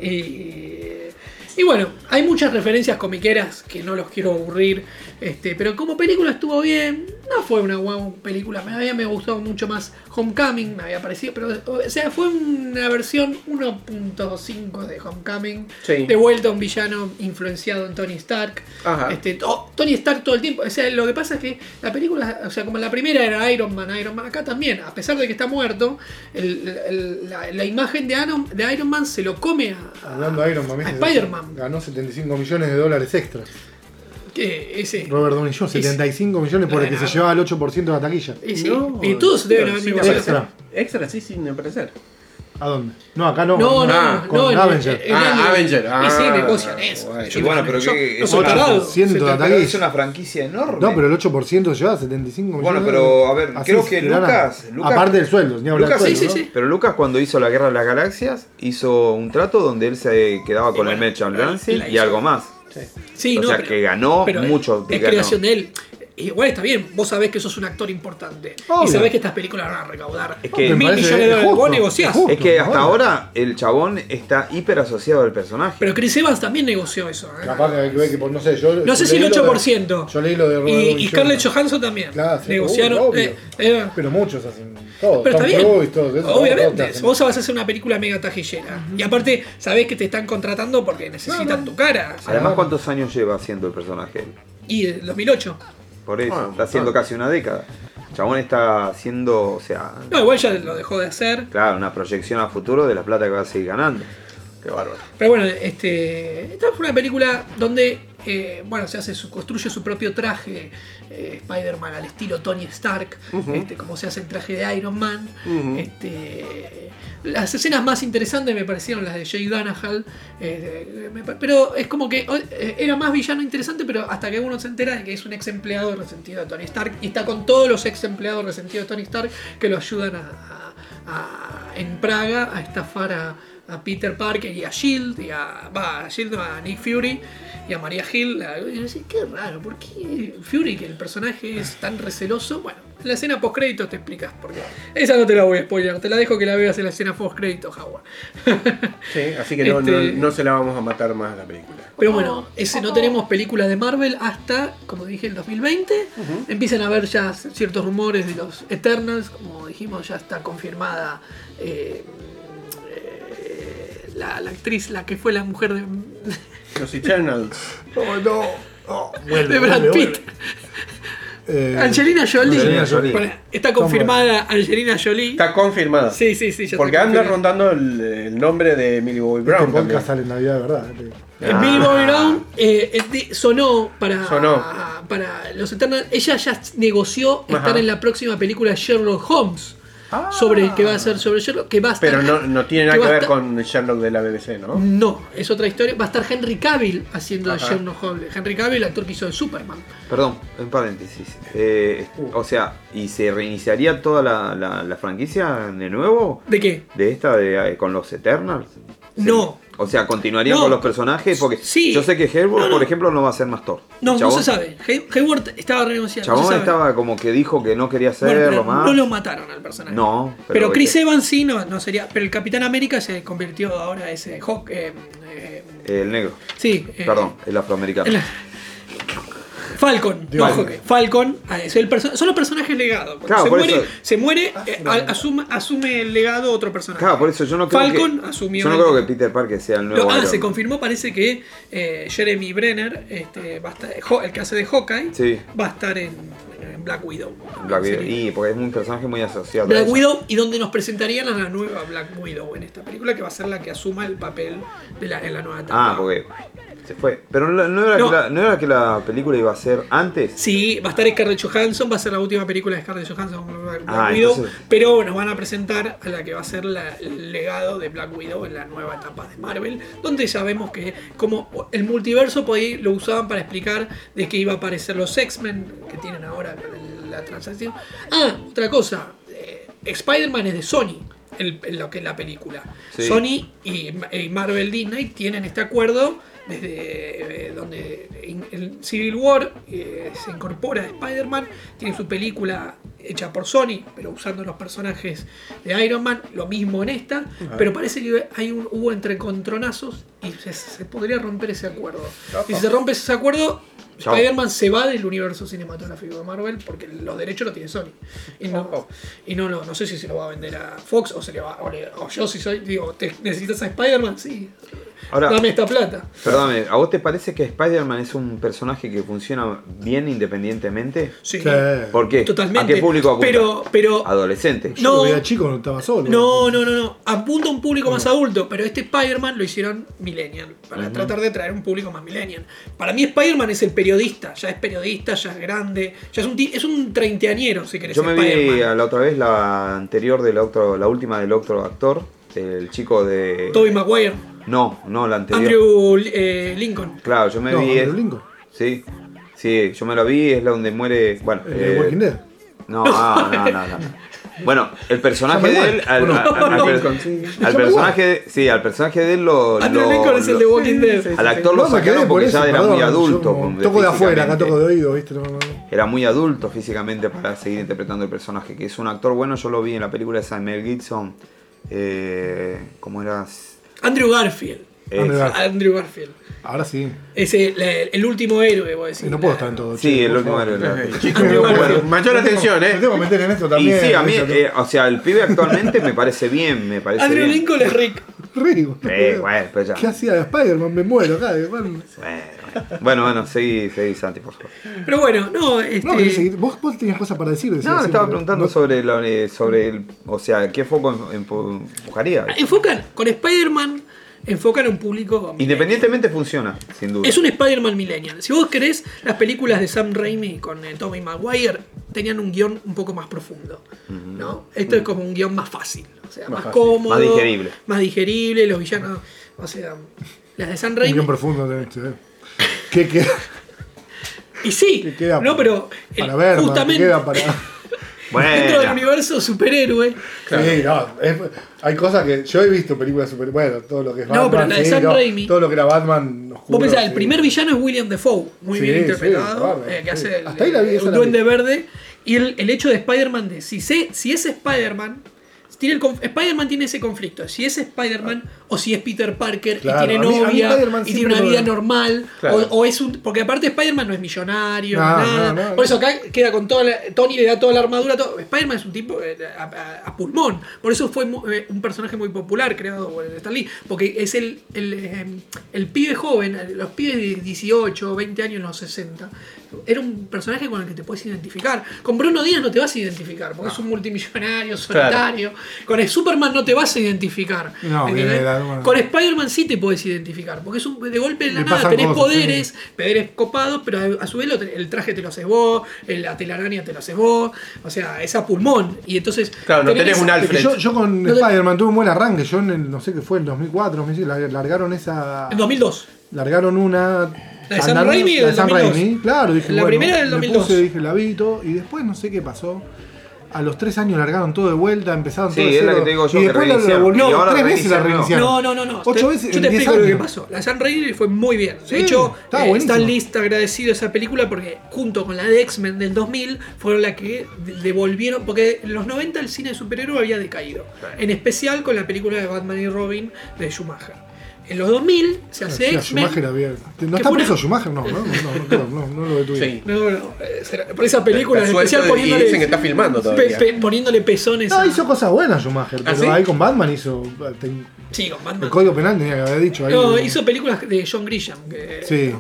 y, y bueno, hay muchas referencias comiqueras que no los quiero aburrir, este, pero como película estuvo bien, no fue una guau película, me había me gustado mucho más Homecoming, me había parecido, pero o sea, fue una versión 1.5 de Homecoming, Sí. de vuelta a un villano influenciado en Tony Stark. Ajá. Este, to- Tony Stark todo el tiempo, o sea, lo que pasa es que la película, o sea, como la primera era Iron Man, Iron Man, acá también, a pesar de que está muerto, el- el- la, la imagen de Iron, de Iron Man se lo come a, a- Hablando de Iron Man, a. Spider-Man. ganó 75 millones de dólares extras. Que ese, Robert Downey Jr., 75 millones por el que se Bueno. llevaba el 8% de la taquilla. y, sí, No, y todos deben haber aparecer. Extra. Extra, sí, sin aparecer. ¿A dónde? No, acá no. No, no, Ah, no, con no, en- Avenger. en- en- Ah, en- Avenger. Y Ah, sí, negocian eso. bueno. Y bueno, no- pero no es soy una- tarado. 8% de la Pero taquilla. es una franquicia enorme. No, pero el 8% se lleva 75 millones. Bueno, pero, a ver, Así creo es, que. Lucas- Lucas- Aparte del sueldo, ni hablar Lucas, del sí, sueldo. sí, ¿no? sí. Pero Lucas cuando hizo la Guerra de las Galaxias hizo un trato donde él se quedaba con Y el bueno, merchandising la y algo más. Sí, O no, sea, pero- que ganó pero mucho, que Es ganó. creación de él. Igual está bien, vos sabés que sos un actor importante. Y sabés que estas películas van a recaudar Es que- mil millones de dólares. justo, Vos negociás. justo. Es que hasta Bueno. ahora el chabón está hiper asociado al personaje. Pero Chris Evans también negoció eso. ¿eh? Capaz que que por- no sé, yo. No sé si el leí lo de- 8%. Yo leí lo de Robert Y, y Scarlett. Johansson también. Claro, sí, Negociaron. obvio. eh, eh, Pero muchos hacen todo. pero está bien. Obviamente, hacen. vos vas a hacer una película mega tajillera. Y aparte, sabés que te están contratando porque necesitan tu cara. Además, ¿cuántos años lleva haciendo el personaje él? Y el 2008. Por eso, Ah, está haciendo casi una década. Chabón está haciendo, o sea, No, igual ya lo dejó de hacer. claro, una proyección a futuro de la plata que va a seguir ganando. Qué bárbaro. Pero bueno, este, esta fue una película donde, eh, bueno, se hace su, construye su propio traje eh, Spider-Man al estilo Tony Stark, este, como se hace el traje de Iron Man. Este, las escenas más interesantes me parecieron las de Jay Gyllenhaal, eh, pero es como que eh, era más villano interesante, pero hasta que uno se entera de que es un ex empleado resentido de Tony Stark y está con todos los ex empleados resentidos de Tony Stark que lo ayudan a, a- a- en Praga a estafar a, a Peter Parker y a Shield, y a, va, a Shield, no, a Nick Fury y a Maria Hill. y yo decía, qué raro, ¿por qué Fury, que el personaje es tan receloso? Bueno, en la escena post créditos te explicas por qué. Esa no te la voy a spoiler, te la dejo que la veas en la escena post créditos, Howard. Sí, así que no, no- Este- no se la vamos a matar más a la película. Pero bueno, ese no tenemos películas de Marvel hasta, como dije, el 2020. Empiezan a haber ya ciertos rumores de los Eternals, como dijimos, ya está confirmada eh, la, la actriz, la que fue la mujer de, Los Eternals. Oh, no. Oh, vuelve, de Brad vuelve, Pitt. vuelve. Eh, Angelina Jolie. Angelina Jolie. Bueno, está confirmada Angelina Jolie. Está confirmada. Sí, sí, sí. Ya Porque anda rondando el, el nombre de Millie Bobby Este Brown. también. podcast sale en Navidad, de ¿verdad? Ah. Billy Bobby Brown eh, sonó para, Sonó. para los Eternals. Ella ya negoció Ajá. estar en la próxima película de Sherlock Holmes. Sobre que va a ser sobre Sherlock. Que va a estar, Pero no, no tiene nada que a ver estar- con Sherlock de la BBC, ¿no? No, es otra historia. Va a estar Henry Cavill haciendo de Ajá. Sherlock Holmes. Henry Cavill, el actor que hizo de Superman. Perdón, en paréntesis. Eh, o sea, ¿y se reiniciaría toda la, la- la franquicia de nuevo? ¿De qué? ¿De esta de, eh, con los Eternals? No. O sea, ¿continuarían No. con los personajes? Porque Sí. yo sé que Hayward, No, no. por ejemplo, no va a ser más Thor. No, no se sabe. Hay- Hayward estaba renunciando. no Chabón estaba como que dijo que no quería Bueno, hacerlo pero más. no lo mataron al personaje. No, Pero, pero Chris Evans sí, no, no sería. Pero el Capitán América se convirtió ahora ese Hawk. eh, eh, El negro. sí. eh, Perdón, el afroamericano. el- Falcon, no Falcon. Ah, es el perso- son los personajes legados. Claro, se muere, se muere eh, asume, asume el legado otro personaje. Claro, por eso yo no creo Falcon que. asumió Yo no el- creo que Peter Parker sea el nuevo ah, Iron se confirmó, parece que eh, Jeremy Brenner, este, va a estar, el que hace de Hawkeye, Sí. va a estar en, en Black Widow. Black Widow. Y porque es un personaje muy asociado. Black. Widow y donde nos presentarían a la nueva Black Widow en esta película, que va a ser la que asuma el papel de la, en la nueva etapa. Ah, porque se fue. Pero no, no era No. Que la, ¿no era que la película iba a ser antes. Sí, va a estar Scarlett Johansson, va a ser la última película de Scarlett Johansson con Black Ah, Widow, entonces- pero nos van a presentar a la que va a ser la- el legado de Black Widow en la nueva etapa de Marvel, donde sabemos que como el multiverso por ahí lo usaban para explicar de que iba a aparecer los X-Men que tienen ahora la transacción. Ah, otra cosa, eh, Spider-Man es de Sony. en lo que es la película. Sí. Sony y, y Marvel Disney tienen este acuerdo desde eh, donde en Civil War eh, se incorpora Spider-Man, tiene su película hecha por Sony, pero usando los personajes de Iron Man, lo mismo en esta, pero parece que hay un, hubo entre contronazos y se, se podría romper ese acuerdo. Y si se rompe ese acuerdo. Spider-Man se va del universo cinematográfico de Marvel porque los derechos los tiene Sony. Y no, y no, lo- no sé si se lo va a vender a Fox o se le va o, le- o yo si soy, digo, ¿te necesitas a Spider-Man? Sí. Ahora, Dame esta plata. perdóname, ¿a vos te parece que Spider-Man es un personaje que funciona bien independientemente? Sí. Sí. ¿Por qué? Totalmente. ¿A qué público apunta? Pero, pero Adolescente. Yo No. chico, no estaba solo. No, no, no, no. Apunta a un público más adulto, pero este Spider-Man lo hicieron millennial, para tratar de traer un público más millennial. Para mí Spider-Man es el periodista, ya es periodista, ya es grande, ya es un, es un treintañero, si querés. Yo me vi la otra vez la anterior del otro, la última del otro actor, el chico de. Tobey Maguire, No, no, la anterior. Andrew eh, Lincoln. Claro, yo me No, vi. Andrew es- Lincoln. Sí, sí, yo me la vi, es la donde muere. Bueno, El de eh, Walking Dead. No, no, no, no, no. Bueno, el personaje de él, al, Bueno, al- al- Lincoln, sí. al personaje, sí, al personaje de él lo, Andrew lo- Lincoln es el lo- de Walking Dead. al actor lo sacaron por porque eso, ya era perdón, muy adulto. Toco de afuera, acá toco de oído, ¿viste? No, no. Era muy adulto físicamente para seguir interpretando el personaje, que es un actor bueno, yo lo vi en la película de Mel Gibson, eh, ¿cómo era? Andrew Garfield. Eh, Andrew Garfield. Andrew Garfield. Ahora sí. Es el, el último héroe, voy a decir. Y no puedo estar en todo. Sí, che, el último favor. era el- Eh, bueno, mayor Me tengo- atención, Me ¿eh? tengo que meter en esto Y también. sí, a mí, eh, o sea, el pibe actualmente me parece bien, me parece Andrew bien. Lincoln es Rick. Rico. Eh, bueno, pero ya. ¿Qué hacía de Spider-Man? Me muero acá. Bueno, bueno, bueno, seguí, seguí Santi, por favor. Pero bueno, no, este. No, seguir. vos, vos tenías cosas para decir. decías No, le estaba preguntando No- sobre, lo, eh, sobre el, o sea, qué foco em- empu- empujaría. Enfocan, con Spider-Man, enfocan a un público. Independientemente funciona, sin duda. Es un Spider-Man Millennial. Si vos querés, las películas de Sam Raimi con eh, Tobey Maguire tenían un guion un poco más profundo. ¿no? Esto es como un guion más fácil. O sea, más, fácil. cómodo. Más digerible. Más digerible, los villanos. O sea, las de Sam Un Raimi. guion profundo tenés que ver. ¿Qué queda Y sí, ¿Qué queda no, pero. el- para ver? justamente, ¿Qué queda para.? Bueno. dentro del universo superhéroe. Claro. Sí, no, es- hay cosas que yo he visto películas super. Bueno, todo lo que es No, Batman. pero la de sí, Sam no, Raimi- Todo lo que era Batman. oscuro, Vos pensás, el primer villano es William Defoe, muy Sí, bien sí, interpretado, eh, que sí. hace el, Hasta ahí la vi, la duende vi. verde. Y el, el hecho de Spider-Man, de si, se, si es Spider-Man, tiene el Spider-Man tiene ese conflicto, si es Spider-Man o si es Peter Parker Claro, y tiene mí- novia y tiene una vida normal, Claro. o, o es un... Porque aparte Spider-Man no es millonario, No, nada. no, no. Por eso acá queda con toda la... Tony le da toda la armadura, todo. Spider-Man es un tipo eh, a, a- a pulmón. Por eso fue eh, un personaje muy popular creado por Stan Lee, porque es el, el, eh, el pibe joven, los pibes de 18 20 años en los 60. Era un personaje con el que te puedes identificar. Con Bruno Díaz no te vas a identificar, porque es un multimillonario, solitario. Con el Superman no te vas a identificar. No, viene de la- Con Spider-Man sí te puedes identificar, porque es un, de golpe de la Le nada tenés cosas, poderes, poderes copados, pero a, su vez lo el traje te lo haces vos, el- la telaraña te lo haces vos, o sea, es a pulmón. Y entonces. Claro, no tenés un Alfred. yo, yo con No Spider-Man tuve un buen arranque. Yo en el, no sé qué fue, el 2004, 2005, lar- largaron esa. En 2002. Largaron una. La de andando- Raimi la de 2002. Raimi, claro, dije. La bueno, primera del me 2002. puse, dije, la vi y todo, y después no sé qué pasó. A los tres años largaron todo de vuelta, empezaron Sí, todo de es la cero, que te digo yo, y que después la, volvieron ahora tres veces la reiniciaron. No, no, no, no. Ocho Te- veces Yo te 10 explico lo que pasó. La Sam Raimi fue muy bien. De Sí, hecho, eh, buenísima. Stan Lee está agradecido a esa película porque junto con la de X-Men del 2000 fueron la que de- devolvieron, porque en los 90 el cine de superhéroe había decaído. En especial con la película de Batman y Robin de Schumacher. En los 2000 se hace Sí, a X-Men. Schumacher había. ¿No está preso Schumacher? No, no, no, no, creo, no, no lo detuvieron. Sí. No, no, eh, por esa película en especial y poniéndole, dicen que está filmando todavía. pe- pe- poniéndole pezones No, a- hizo cosas buenas Schumacher, ¿Ah, pero sí? ahí con Batman hizo. ten- Sí, con el Batman. código penal tenía que haber dicho ahí. No, hizo películas de John Grisham. que- Sí.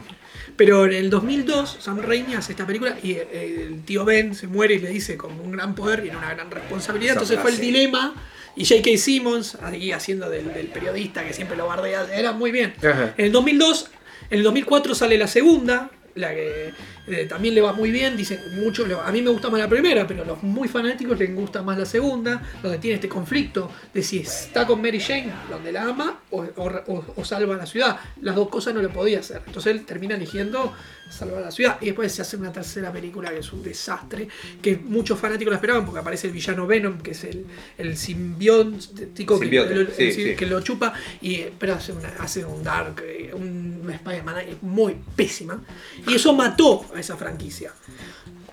Pero en el 2002, Sam Raimi hace esta película y eh, el tío Ben se muere y le dice: con un gran poder viene una gran responsabilidad. Entonces fue el dilema. Y J.K. Simmons, ahí haciendo del, del periodista que siempre lo bardea, era muy bien. Ajá. En el 2002, en el 2004 sale la segunda, la que eh, también le va muy bien. Dicen mucho, a mí me gusta más la primera, pero a los muy fanáticos les gusta más la segunda, donde tiene este conflicto de si está con Mary Jane, donde la ama, o, o- o- salva la ciudad. Las dos cosas no lo podía hacer. Entonces él termina eligiendo salvar la ciudad. Y después se hace una tercera película que es un desastre, que muchos fanáticos la esperaban porque aparece el villano Venom, que es el, el simbiótico que, lo- sí, el- sí. que lo chupa, y, pero hace, una- hace un Dark, eh, un Spider-Man eh, muy pésima. Y eso mató a esa franquicia.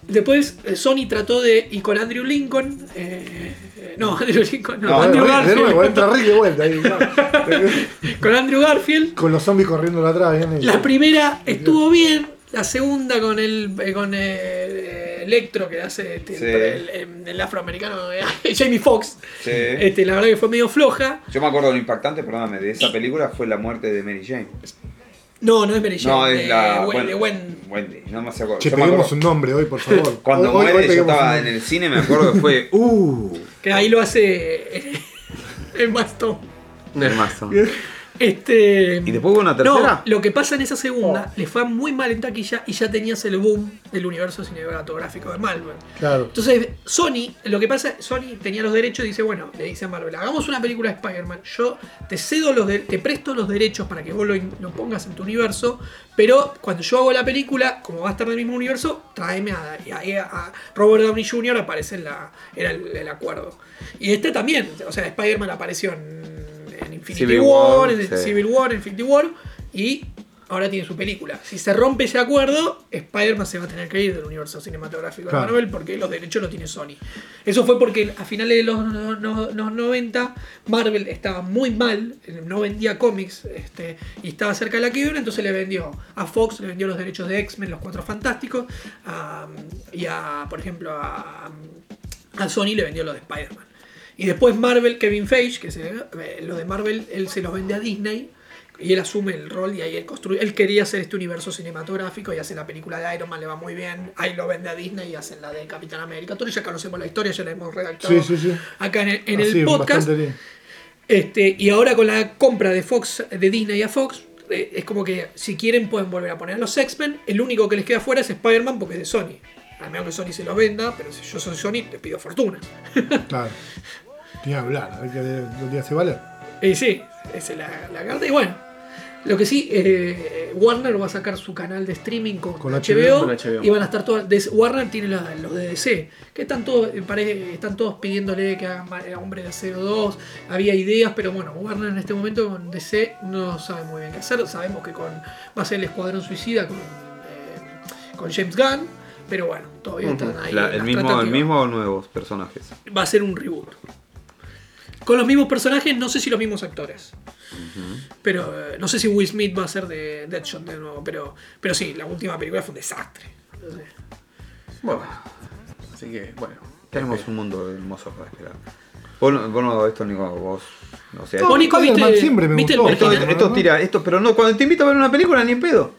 Después eh, Sony trató de, y con Andrew Lincoln, eh, eh, no, Andrew Lincoln, no, No, Andrew de nuevo, Garfield, entra Rick de vuelta ahí. ¿no? con Andrew Garfield, Con los zombies corriendo atrás. bien la primera estuvo bien, la segunda con el eh, con eh, Electro que hace este, Sí. el, el- el afroamericano eh, Jamie Foxx. Sí. Este, la verdad que fue medio floja. Yo me acuerdo de lo impactante, perdóname, de esa película fue la muerte de Mary Jane. No, no es Mary Jane, No, es la. De Wendy. Wen- Wendy, no me acuerdo. Che, un nombre hoy, por favor. Cuando Hoy- hoy- hoy muere, yo estaba en el cine, me acuerdo que fue. ¡Uh! Que ahí lo hace el bastón. Hermoso. Este, ¿Y después hubo una tercera? No, lo que pasa en esa segunda le fue muy mal en taquilla y ya tenías el boom del universo cinematográfico de Marvel. Claro. Entonces, Sony, lo que pasa, Sony tenía los derechos y dice, bueno, le dice a Marvel, hagamos una película de Spider-Man, yo te cedo los de- te presto los derechos para que vos lo, pongas en tu universo, pero cuando yo hago la película, como va a estar del mismo universo, tráeme a, y ahí a- a Robert Downey Jr. aparece en la, era el, el acuerdo. Y este también, o sea, Spider-Man apareció en Infinity Civil War, War, en sí. Civil War, Infinity War, y ahora tiene su película. Si se rompe ese acuerdo, Spider-Man se va a tener que ir del universo cinematográfico Claro. de Marvel porque los derechos los tiene Sony. Eso fue porque a finales de los, no- no- los 90 Marvel estaba muy mal, no vendía cómics este, y estaba cerca de la quiebra, entonces le vendió a Fox, le vendió los derechos de X-Men, los Cuatro Fantásticos, a- y a, por ejemplo, a, a Sony le vendió lo de Spider-Man. Y después Marvel, Kevin Feige, que se, eh, lo de Marvel, él se los vende a Disney y él asume el rol y ahí él construye. Él quería hacer este universo cinematográfico y hace la película de Iron Man, le va muy bien. Ahí lo vende a Disney y hacen la de Capitán América. Todos ya conocemos la historia, ya la hemos redactado Sí, sí, sí. acá en el, en Así, el podcast. Este, y ahora con la compra de Fox, de Disney a Fox, eh, es como que si quieren pueden volver a poner a los X-Men. El único que les queda fuera es Spider-Man porque es de Sony. A menos que Sony se los venda, pero si yo soy Sony, te pido fortuna. Claro. Tiene que hablar, a ver qué dónde hace valer. Y sí, esa es la, la carta. Y bueno, Lo que sí, eh, Warner va a sacar su canal de streaming con, Con HBO, con HBO. y van a estar todas. des- Warner tiene la- los de DC, que están todos, eh, pare- están todos pidiéndole que hagan eh, Hombre de Acero 2. Había ideas, pero bueno, Warner en este momento con DC no sabe muy bien qué hacer. Sabemos que con va a ser el Escuadrón Suicida con, eh, con James Gunn, pero bueno, todavía están ahí. La- el, mismo, el mismo o nuevos personajes. Va a ser un reboot. Con los mismos personajes, no sé si los mismos actores. Pero eh, no sé si Will Smith va a ser de Deadshot de nuevo. Pero, pero sí, la última película fue un desastre. Bueno, así que, bueno. Tenemos un mundo hermoso para esperar. Vos, no- vos no, esto Nico, vos. No sé. No, Vos, Nico, ¿viste- siempre me viste el gustó. esto, original? esto tira, esto, pero no, cuando te invito a ver una película ni en pedo.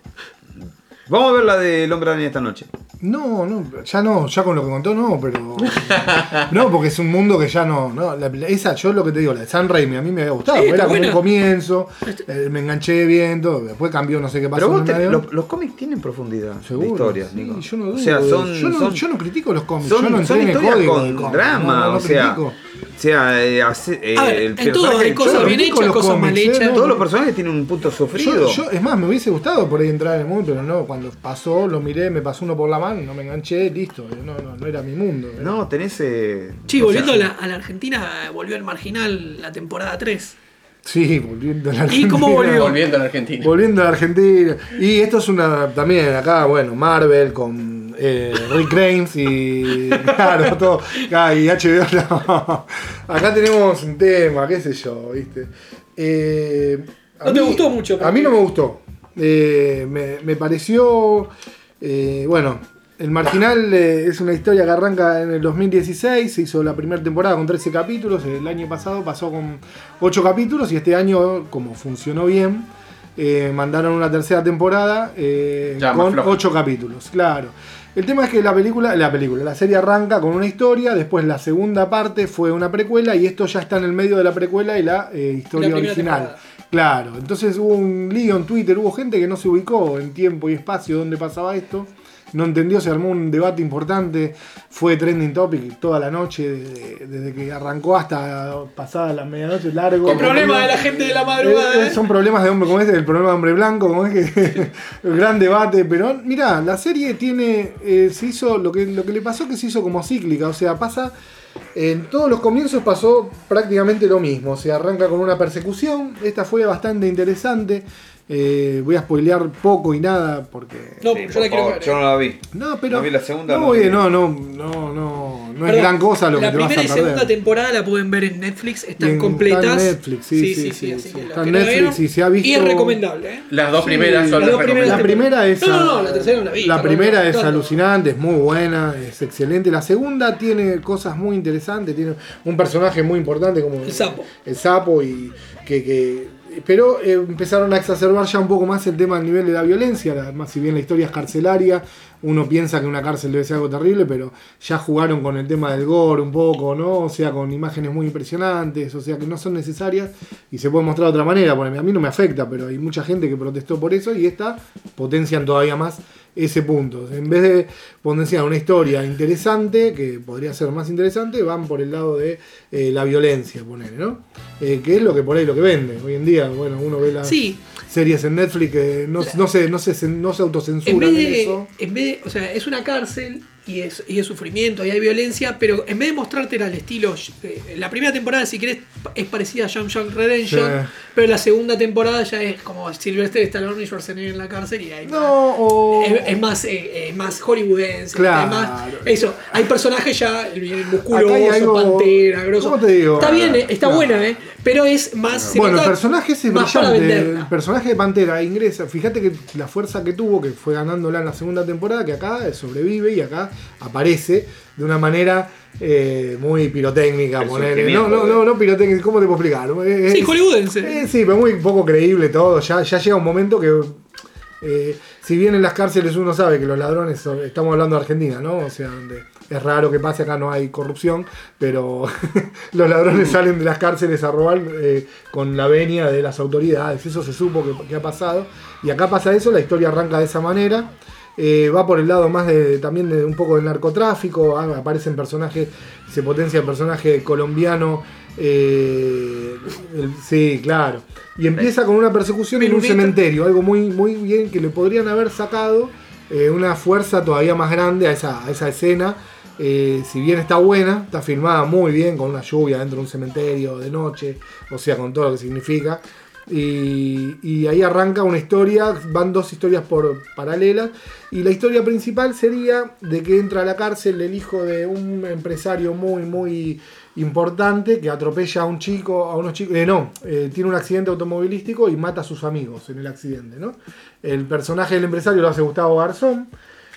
Vamos a ver la del hombre araña esta noche. No, no, ya no, ya con lo que contó no, pero. No, porque es un mundo que ya no. no la- esa, yo lo que te digo, la de San Raimi a mí me había gustado. Sí, era como buena. un comienzo, eh, me enganché bien, todo, después cambió, no sé qué pasó. Pero vos te- los, los cómics tienen profundidad Seguro. de historias, sí, Nico. yo no dudo o sea, son, yo, no, son- yo no critico los cómics, son, yo no son entré en el historias código con cómic, drama, no, no o sea, critico. O sea, eh, hace- eh, A ver, el en todo hay cosas bien hechas, cosas mal cómics, ¿eh? hechas. No, Todos los personajes tienen un punto sufrido. Yo, yo- es más, me hubiese gustado por ahí entrar en el mundo, pero no, cuando pasó, lo miré, me pasó uno por la mano, no me enganché, listo, no, no, no era mi mundo. no, tenés. Eh, Sí, volviendo sea, a, la, a la Argentina, volvió el marginal la temporada 3. Sí, volviendo a la ¿Y cómo Argentina. volvió? Volviendo a la Argentina. Volviendo a la Argentina. Y esto es una. También acá, bueno, Marvel con eh, Rick Grimes y. Claro, todo. Acá, y HBO. no. Acá tenemos un tema, qué sé yo, ¿viste? Eh, a No te gustó mucho, A mí no me gustó. Eh, me, me pareció. eh, bueno, El Marginal eh, es una historia que arranca en el 2016. Se hizo la primera temporada con 13 capítulos. El año pasado pasó con 8 capítulos. Y este año, como funcionó bien, eh, mandaron una tercera temporada eh, con. 8 capítulos. Claro. El tema es que la película, la película, la serie arranca con una historia, después la segunda parte fue una precuela y esto ya está en el medio de la precuela y la eh, historia La original. temporada. Claro, entonces hubo un lío en Twitter, hubo gente que no se ubicó en tiempo y espacio donde pasaba esto, no entendió, se armó un debate importante, fue trending topic toda la noche, desde, desde que arrancó hasta pasada la medianoche largo. Con problemas de la gente de la madrugada. Eh, eh, son problemas de hombre como este, el problema de hombre blanco, como es que el gran debate, pero mirá, la serie tiene, eh, se hizo, lo que, lo que le pasó que se hizo como cíclica, o sea, pasa, en todos los comienzos pasó prácticamente lo mismo, o sea, arranca con una persecución, esta fue bastante interesante, eh, voy a spoilear poco y nada, porque... No, Sí, yo la favor. Yo no la vi. No, pero... No vi la segunda, No, vi. no, no, no, no, no es Perdón, gran cosa lo que la te vas a primera y perder. segunda temporada la pueden ver en Netflix, están en- completas. está en Netflix, sí, sí, sí, sí, los está en Netflix vieron, y se ha visto- Y es recomendable, ¿eh? Las dos Sí, primeras son las dos primeras La recomendables. primera es. No, no, no, la tercera no la vi, La perdón, primera no, es no, no. alucinante, es muy buena, es excelente. La segunda tiene cosas muy interesantes, tiene un personaje muy importante como El sapo. El sapo y que. que- pero eh, empezaron a exacerbar ya un poco más el tema del nivel de la violencia. la- más si bien la historia es carcelaria, uno piensa que una cárcel debe ser algo terrible, pero ya jugaron con el tema del gore un poco, ¿no? O sea, con imágenes muy impresionantes, o sea, que no son necesarias y se puede mostrar de otra manera. Porque a mí no me afecta, pero hay mucha gente que protestó por eso y esta potencian todavía más ese punto. En vez de potenciar una historia interesante, que podría ser más interesante, van por el lado de eh, la violencia, poner, ¿no? Eh, que es lo que por ahí lo que vende. Hoy en día, bueno, uno ve las Sí. series en Netflix que no, no se, no, se, no se En autocensuran vez, en de, eso. en vez de- o sea, es una cárcel y es, y es sufrimiento y hay violencia, pero en vez de mostrártela al estilo, eh, la primera temporada, si querés, es parecida a Young Young Redemption, Sí. pero la segunda temporada ya es como Sylvester Stallone y Schwarzenegger en la cárcel y hay más- o... Es, es más, eh, es más hollywoodense. Claro. es más- eso, hay personajes ya el musculoso, algo- pantera, grosso. ¿Cómo te digo? Está bien, eh, está Claro. buena, ¿eh? Pero es más. Bueno, el personaje es brillante. El personaje de Pantera ingresa. Fíjate que la fuerza que tuvo, que fue ganándola en la segunda temporada, que acá sobrevive y acá aparece de una manera eh, muy pirotécnica. Surgimiento, No, no, no, no pirotécnica. ¿Cómo te puedo explicar? Es- Sí, hollywoodense. eh, sí, pero muy poco creíble todo. Ya, ya llega un momento que. eh, si bien en las cárceles uno sabe que los ladrones, son- estamos hablando de Argentina, ¿no? O sea, donde es raro que pase, acá no hay corrupción, pero los ladrones salen de las cárceles a robar eh, con la venia de las autoridades. Eso se supo que, que ha pasado. Y acá pasa eso, la historia arranca de esa manera. Eh, va por el lado más de también de un poco del narcotráfico, ah, aparecen personajes, se potencia el personaje colombiano, eh, el sí, claro. Y empieza con una persecución en un cementerio, algo muy, muy bien que le podrían haber sacado eh, una fuerza todavía más grande a esa, a esa escena. Eh, si bien está buena, está filmada muy bien con una lluvia dentro de un cementerio de noche, o sea, con todo lo que significa. Y, ahí arranca una historia, van dos historias por paralelas. Y la historia principal sería de que entra a la cárcel el hijo de un empresario muy, muy importante que atropella a un chico, a unos chicos, eh, no, eh, tiene un accidente automovilístico y mata a sus amigos en el accidente, ¿no? El personaje del empresario lo hace Gustavo Garzón.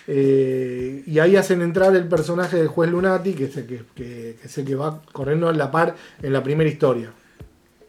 eh, y ahí hacen entrar el personaje del juez Lunati, que es el que- que es el que va corriendo a la par en la primera historia.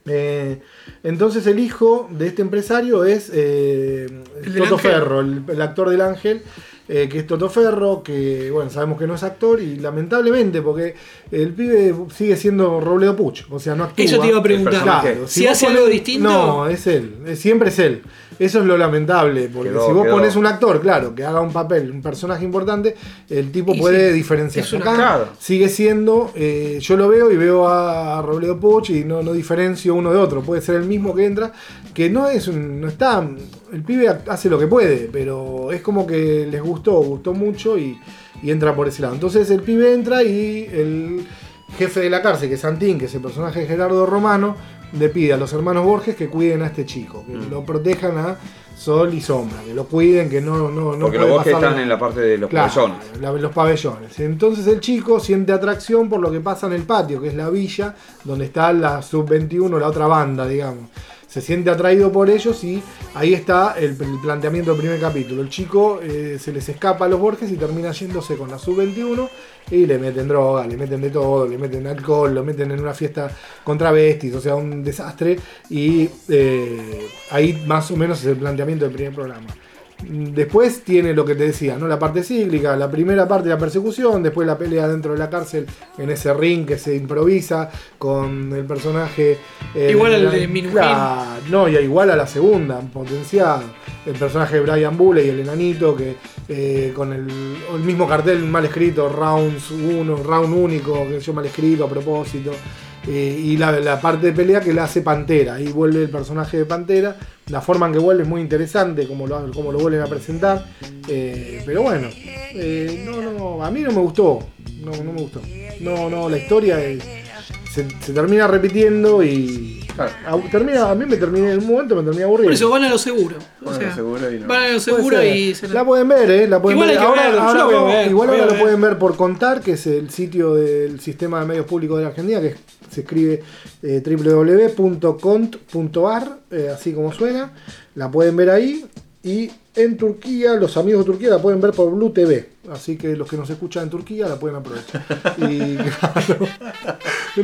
Eh, entonces el hijo de este empresario es eh, El Toto. Ferro, el, el actor del ángel, eh, que es Toto Ferro, que bueno, sabemos que no es actor y lamentablemente porque el pibe sigue siendo Robledo Puch, o sea, no actúa. Eso te iba a preguntar. Claro, Si vos hace ponés- algo distinto- No, es él, siempre es él. Eso es lo lamentable, porque Quedó- si vos quedó. pones un actor, claro, que haga un papel, un personaje importante, el tipo Y puede sí, diferenciar. es una- Acá Claro. sigue siendo, eh, yo lo veo y veo a Robledo Puch y no, no diferencio uno de otro. Puede ser el mismo que entra, que no es un, no está, el pibe hace lo que puede, pero es como que les gustó, gustó mucho y, y entra por ese lado. Entonces el pibe entra y el jefe de la cárcel, que es Santín, que es el personaje de Gerardo Romano, le pide a los hermanos Borges que cuiden a este chico, que Mm. lo protejan a sol y sombra, que lo cuiden, que no, no, no Porque los pasarle están en la parte de los Claro, pabellones. la- los pabellones. Entonces el chico siente atracción por lo que pasa en el patio, que es la villa, donde está la sub-21, la otra banda, digamos. Se siente atraído por ellos y ahí está el, planteamiento del primer capítulo. El chico eh, se les escapa a los Borges y termina yéndose con la sub-21 y le meten droga, le meten de todo, le meten alcohol, lo meten en una fiesta contra besties, o sea, un desastre. Y eh, ahí más o menos es el planteamiento del primer programa. Después tiene lo que te decía, ¿no? La parte cíclica, la primera parte de la persecución, después la pelea dentro de la cárcel en ese ring que se improvisa con el personaje. eh, Igual al de. Claro, no, y igual a la segunda, potenciado. El personaje de Brian Bulley y el enanito que eh, con el, el mismo cartel mal escrito, rounds 1, round único, que yo mal escrito a propósito. Eh, y la, parte de pelea que la hace Pantera. Ahí vuelve el personaje de Pantera. La forma en que vuelve es muy interesante, como lo, como lo vuelven a presentar. Eh, pero bueno, eh, no, no, a mí no me gustó. No, no me gustó. No, no, la historia se termina repitiendo y. Claro. a, termina, a mí me terminé en un momento me terminé aburriendo. Por eso van a lo seguro. O Bueno, sea, seguro y no. van a lo Puede seguro ser. y se La pueden ver, ¿eh? La pueden Igual ver. hay que Ahora, verlo, yo ahora lo voy a no, ver, igual voy a ahora lo ver. pueden ver por Contar, que es el sitio del sistema de medios públicos de la Argentina, que se escribe eh, www.cont.ar, eh, así como suena. La pueden ver ahí. Y en Turquía, los amigos de Turquía la pueden ver por Blue TV. Así que los que nos escuchan en Turquía la pueden aprovechar. Y claro,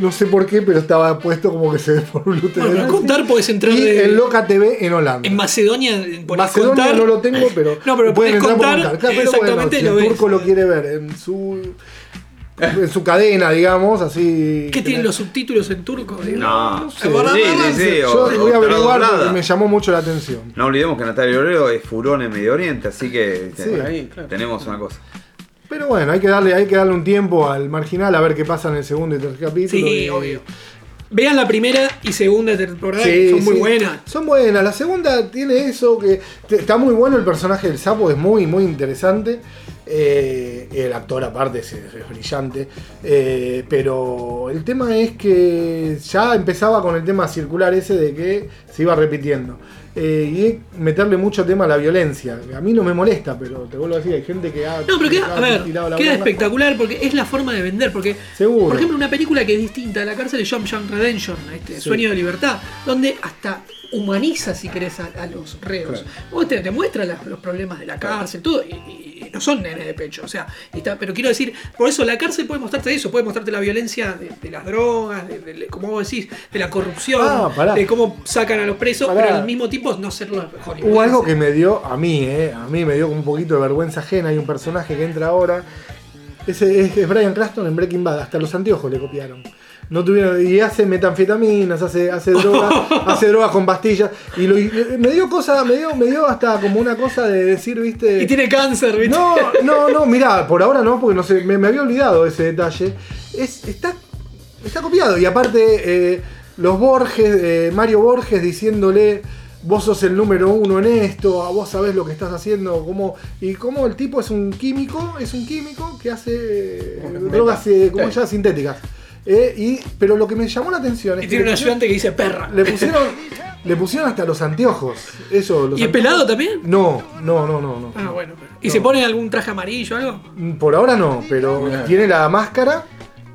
no sé por qué, pero estaba puesto como que se ve por Blue TV. Contar podés entrar y de- en Loca TV en Holanda. En Macedonia, por Macedonia contar, no lo tengo, pero, No, pero pueden entrar por contar contar. Claro, pero bueno, si lo el turco lo quiere ver en su en su cadena, digamos, así. ¿Qué tienen los subtítulos en turco? Digo, No, sé. sí, sí, sí, Yo o- voy a averiguar porque me llamó mucho la atención. No olvidemos que Natalia Obrero es furón en Medio Oriente, así que Sí. te- Ahí, claro. tenemos una cosa. Pero bueno, hay que darle, hay que darle un tiempo al marginal a ver qué pasa en el segundo y tercer capítulo. Sí, y- obvio. Vean la primera y segunda temporada, Sí, son muy sí. buenas. Son buenas. La segunda tiene eso que está muy bueno el personaje del sapo, es muy, muy interesante. Eh, el actor aparte es, es brillante. Eh, pero el tema es que ya empezaba con el tema circular ese de que se iba repitiendo. Eh, y es meterle mucho tema a la violencia. A mí no me molesta, pero te vuelvo a decir, hay gente que ha, No, pero queda, a ver, queda espectacular porque es la forma de vender. Porque, Seguro. por ejemplo, una película que es distinta de la cárcel es Jump Jump Redemption, este, Sueño de Libertad, donde hasta humaniza, si querés, a, a los reos. Vos te, te muestra los problemas de la cárcel, todo, y, y no son nenes de pecho. O sea, está, pero quiero decir, por eso la cárcel puede mostrarte eso, puede mostrarte la violencia de, de las drogas, de, de- como vos decís, de la corrupción, Ah, de cómo sacan a los presos, Pará. pero al mismo tiempo no ser los Hubo algo que me dio, a mí, eh, a mí me dio como un poquito de vergüenza ajena. Hay un personaje que entra ahora. Ese es, es Brian Cranston en Breaking Bad, hasta los anteojos le copiaron. No tuvieron, y hace metanfetaminas, hace, hace drogas, hace drogas con pastillas. Y lo- y me dio cosa, me dio, me dio hasta como una cosa de decir, viste. Y tiene cáncer, ¿viste? No, no, no, mirá, por ahora no, porque no sé, me, me había olvidado ese detalle. Es, está, está copiado. Y aparte, eh, los Borges, eh, Mario Borges diciéndole, vos sos el número uno en esto, a vos sabés lo que estás haciendo, cómo, y cómo el tipo es un químico, es un químico que hace eh, drogas, eh, como Sí. ya sintéticas. Eh, y, pero lo que me llamó la atención es Y que tiene le un pusieron, ayudante que dice perra. le pusieron, le pusieron hasta los anteojos. Eso, los ¿Y es pelado también? No, no, no, no, no. Ah, bueno. pero- ¿Y No. se pone algún traje amarillo o algo? Por ahora no, pero tiene la máscara.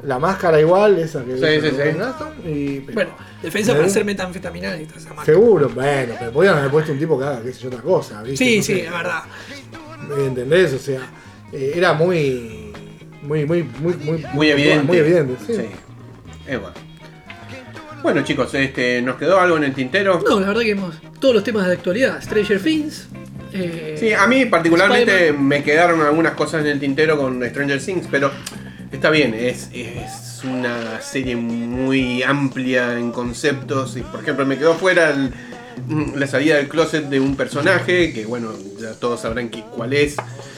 La máscara igual, esa que Sí, sí, sí. Y- pero- Bueno, defensa ¿Eh? para hacer metanfetamina y toda esa marca. Seguro, bueno, pero podían haber puesto un tipo que haga, qué sé yo, otra cosa, ¿viste? Sí, No sí, sé. es verdad. ¿Me entendés? O sea, eh, era muy. Muy, muy, muy, muy, Muy evidente. Muy evidente, sí. Es bueno. Bueno chicos, este, ¿nos quedó algo en el tintero? No, la verdad que hemos. Todos los temas de actualidad. Stranger Things. eh, Sí, a mí particularmente me quedaron algunas cosas en el tintero con Stranger Things, pero está bien, es, es una serie muy amplia en conceptos. Y por ejemplo, me quedó fuera el- la salida del closet de un personaje, que bueno, ya todos sabrán que- cuál es.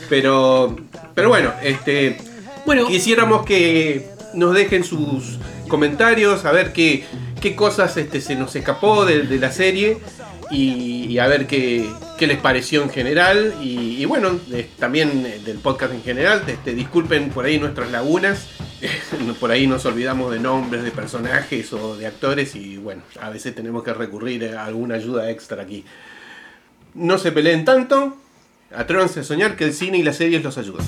Pero, pero bueno, este, Bueno, quisiéramos que nos dejen sus comentarios, a ver qué, qué cosas este, se nos escapó de, la serie y, a ver qué, qué les pareció en general. Y, bueno, también eh, del podcast en general, este, disculpen por ahí nuestras lagunas. por ahí nos olvidamos de nombres de personajes o de actores y bueno, a veces tenemos que recurrir a alguna ayuda extra aquí. No se peleen tanto, atrévanse a soñar que el cine y las series los ayudan.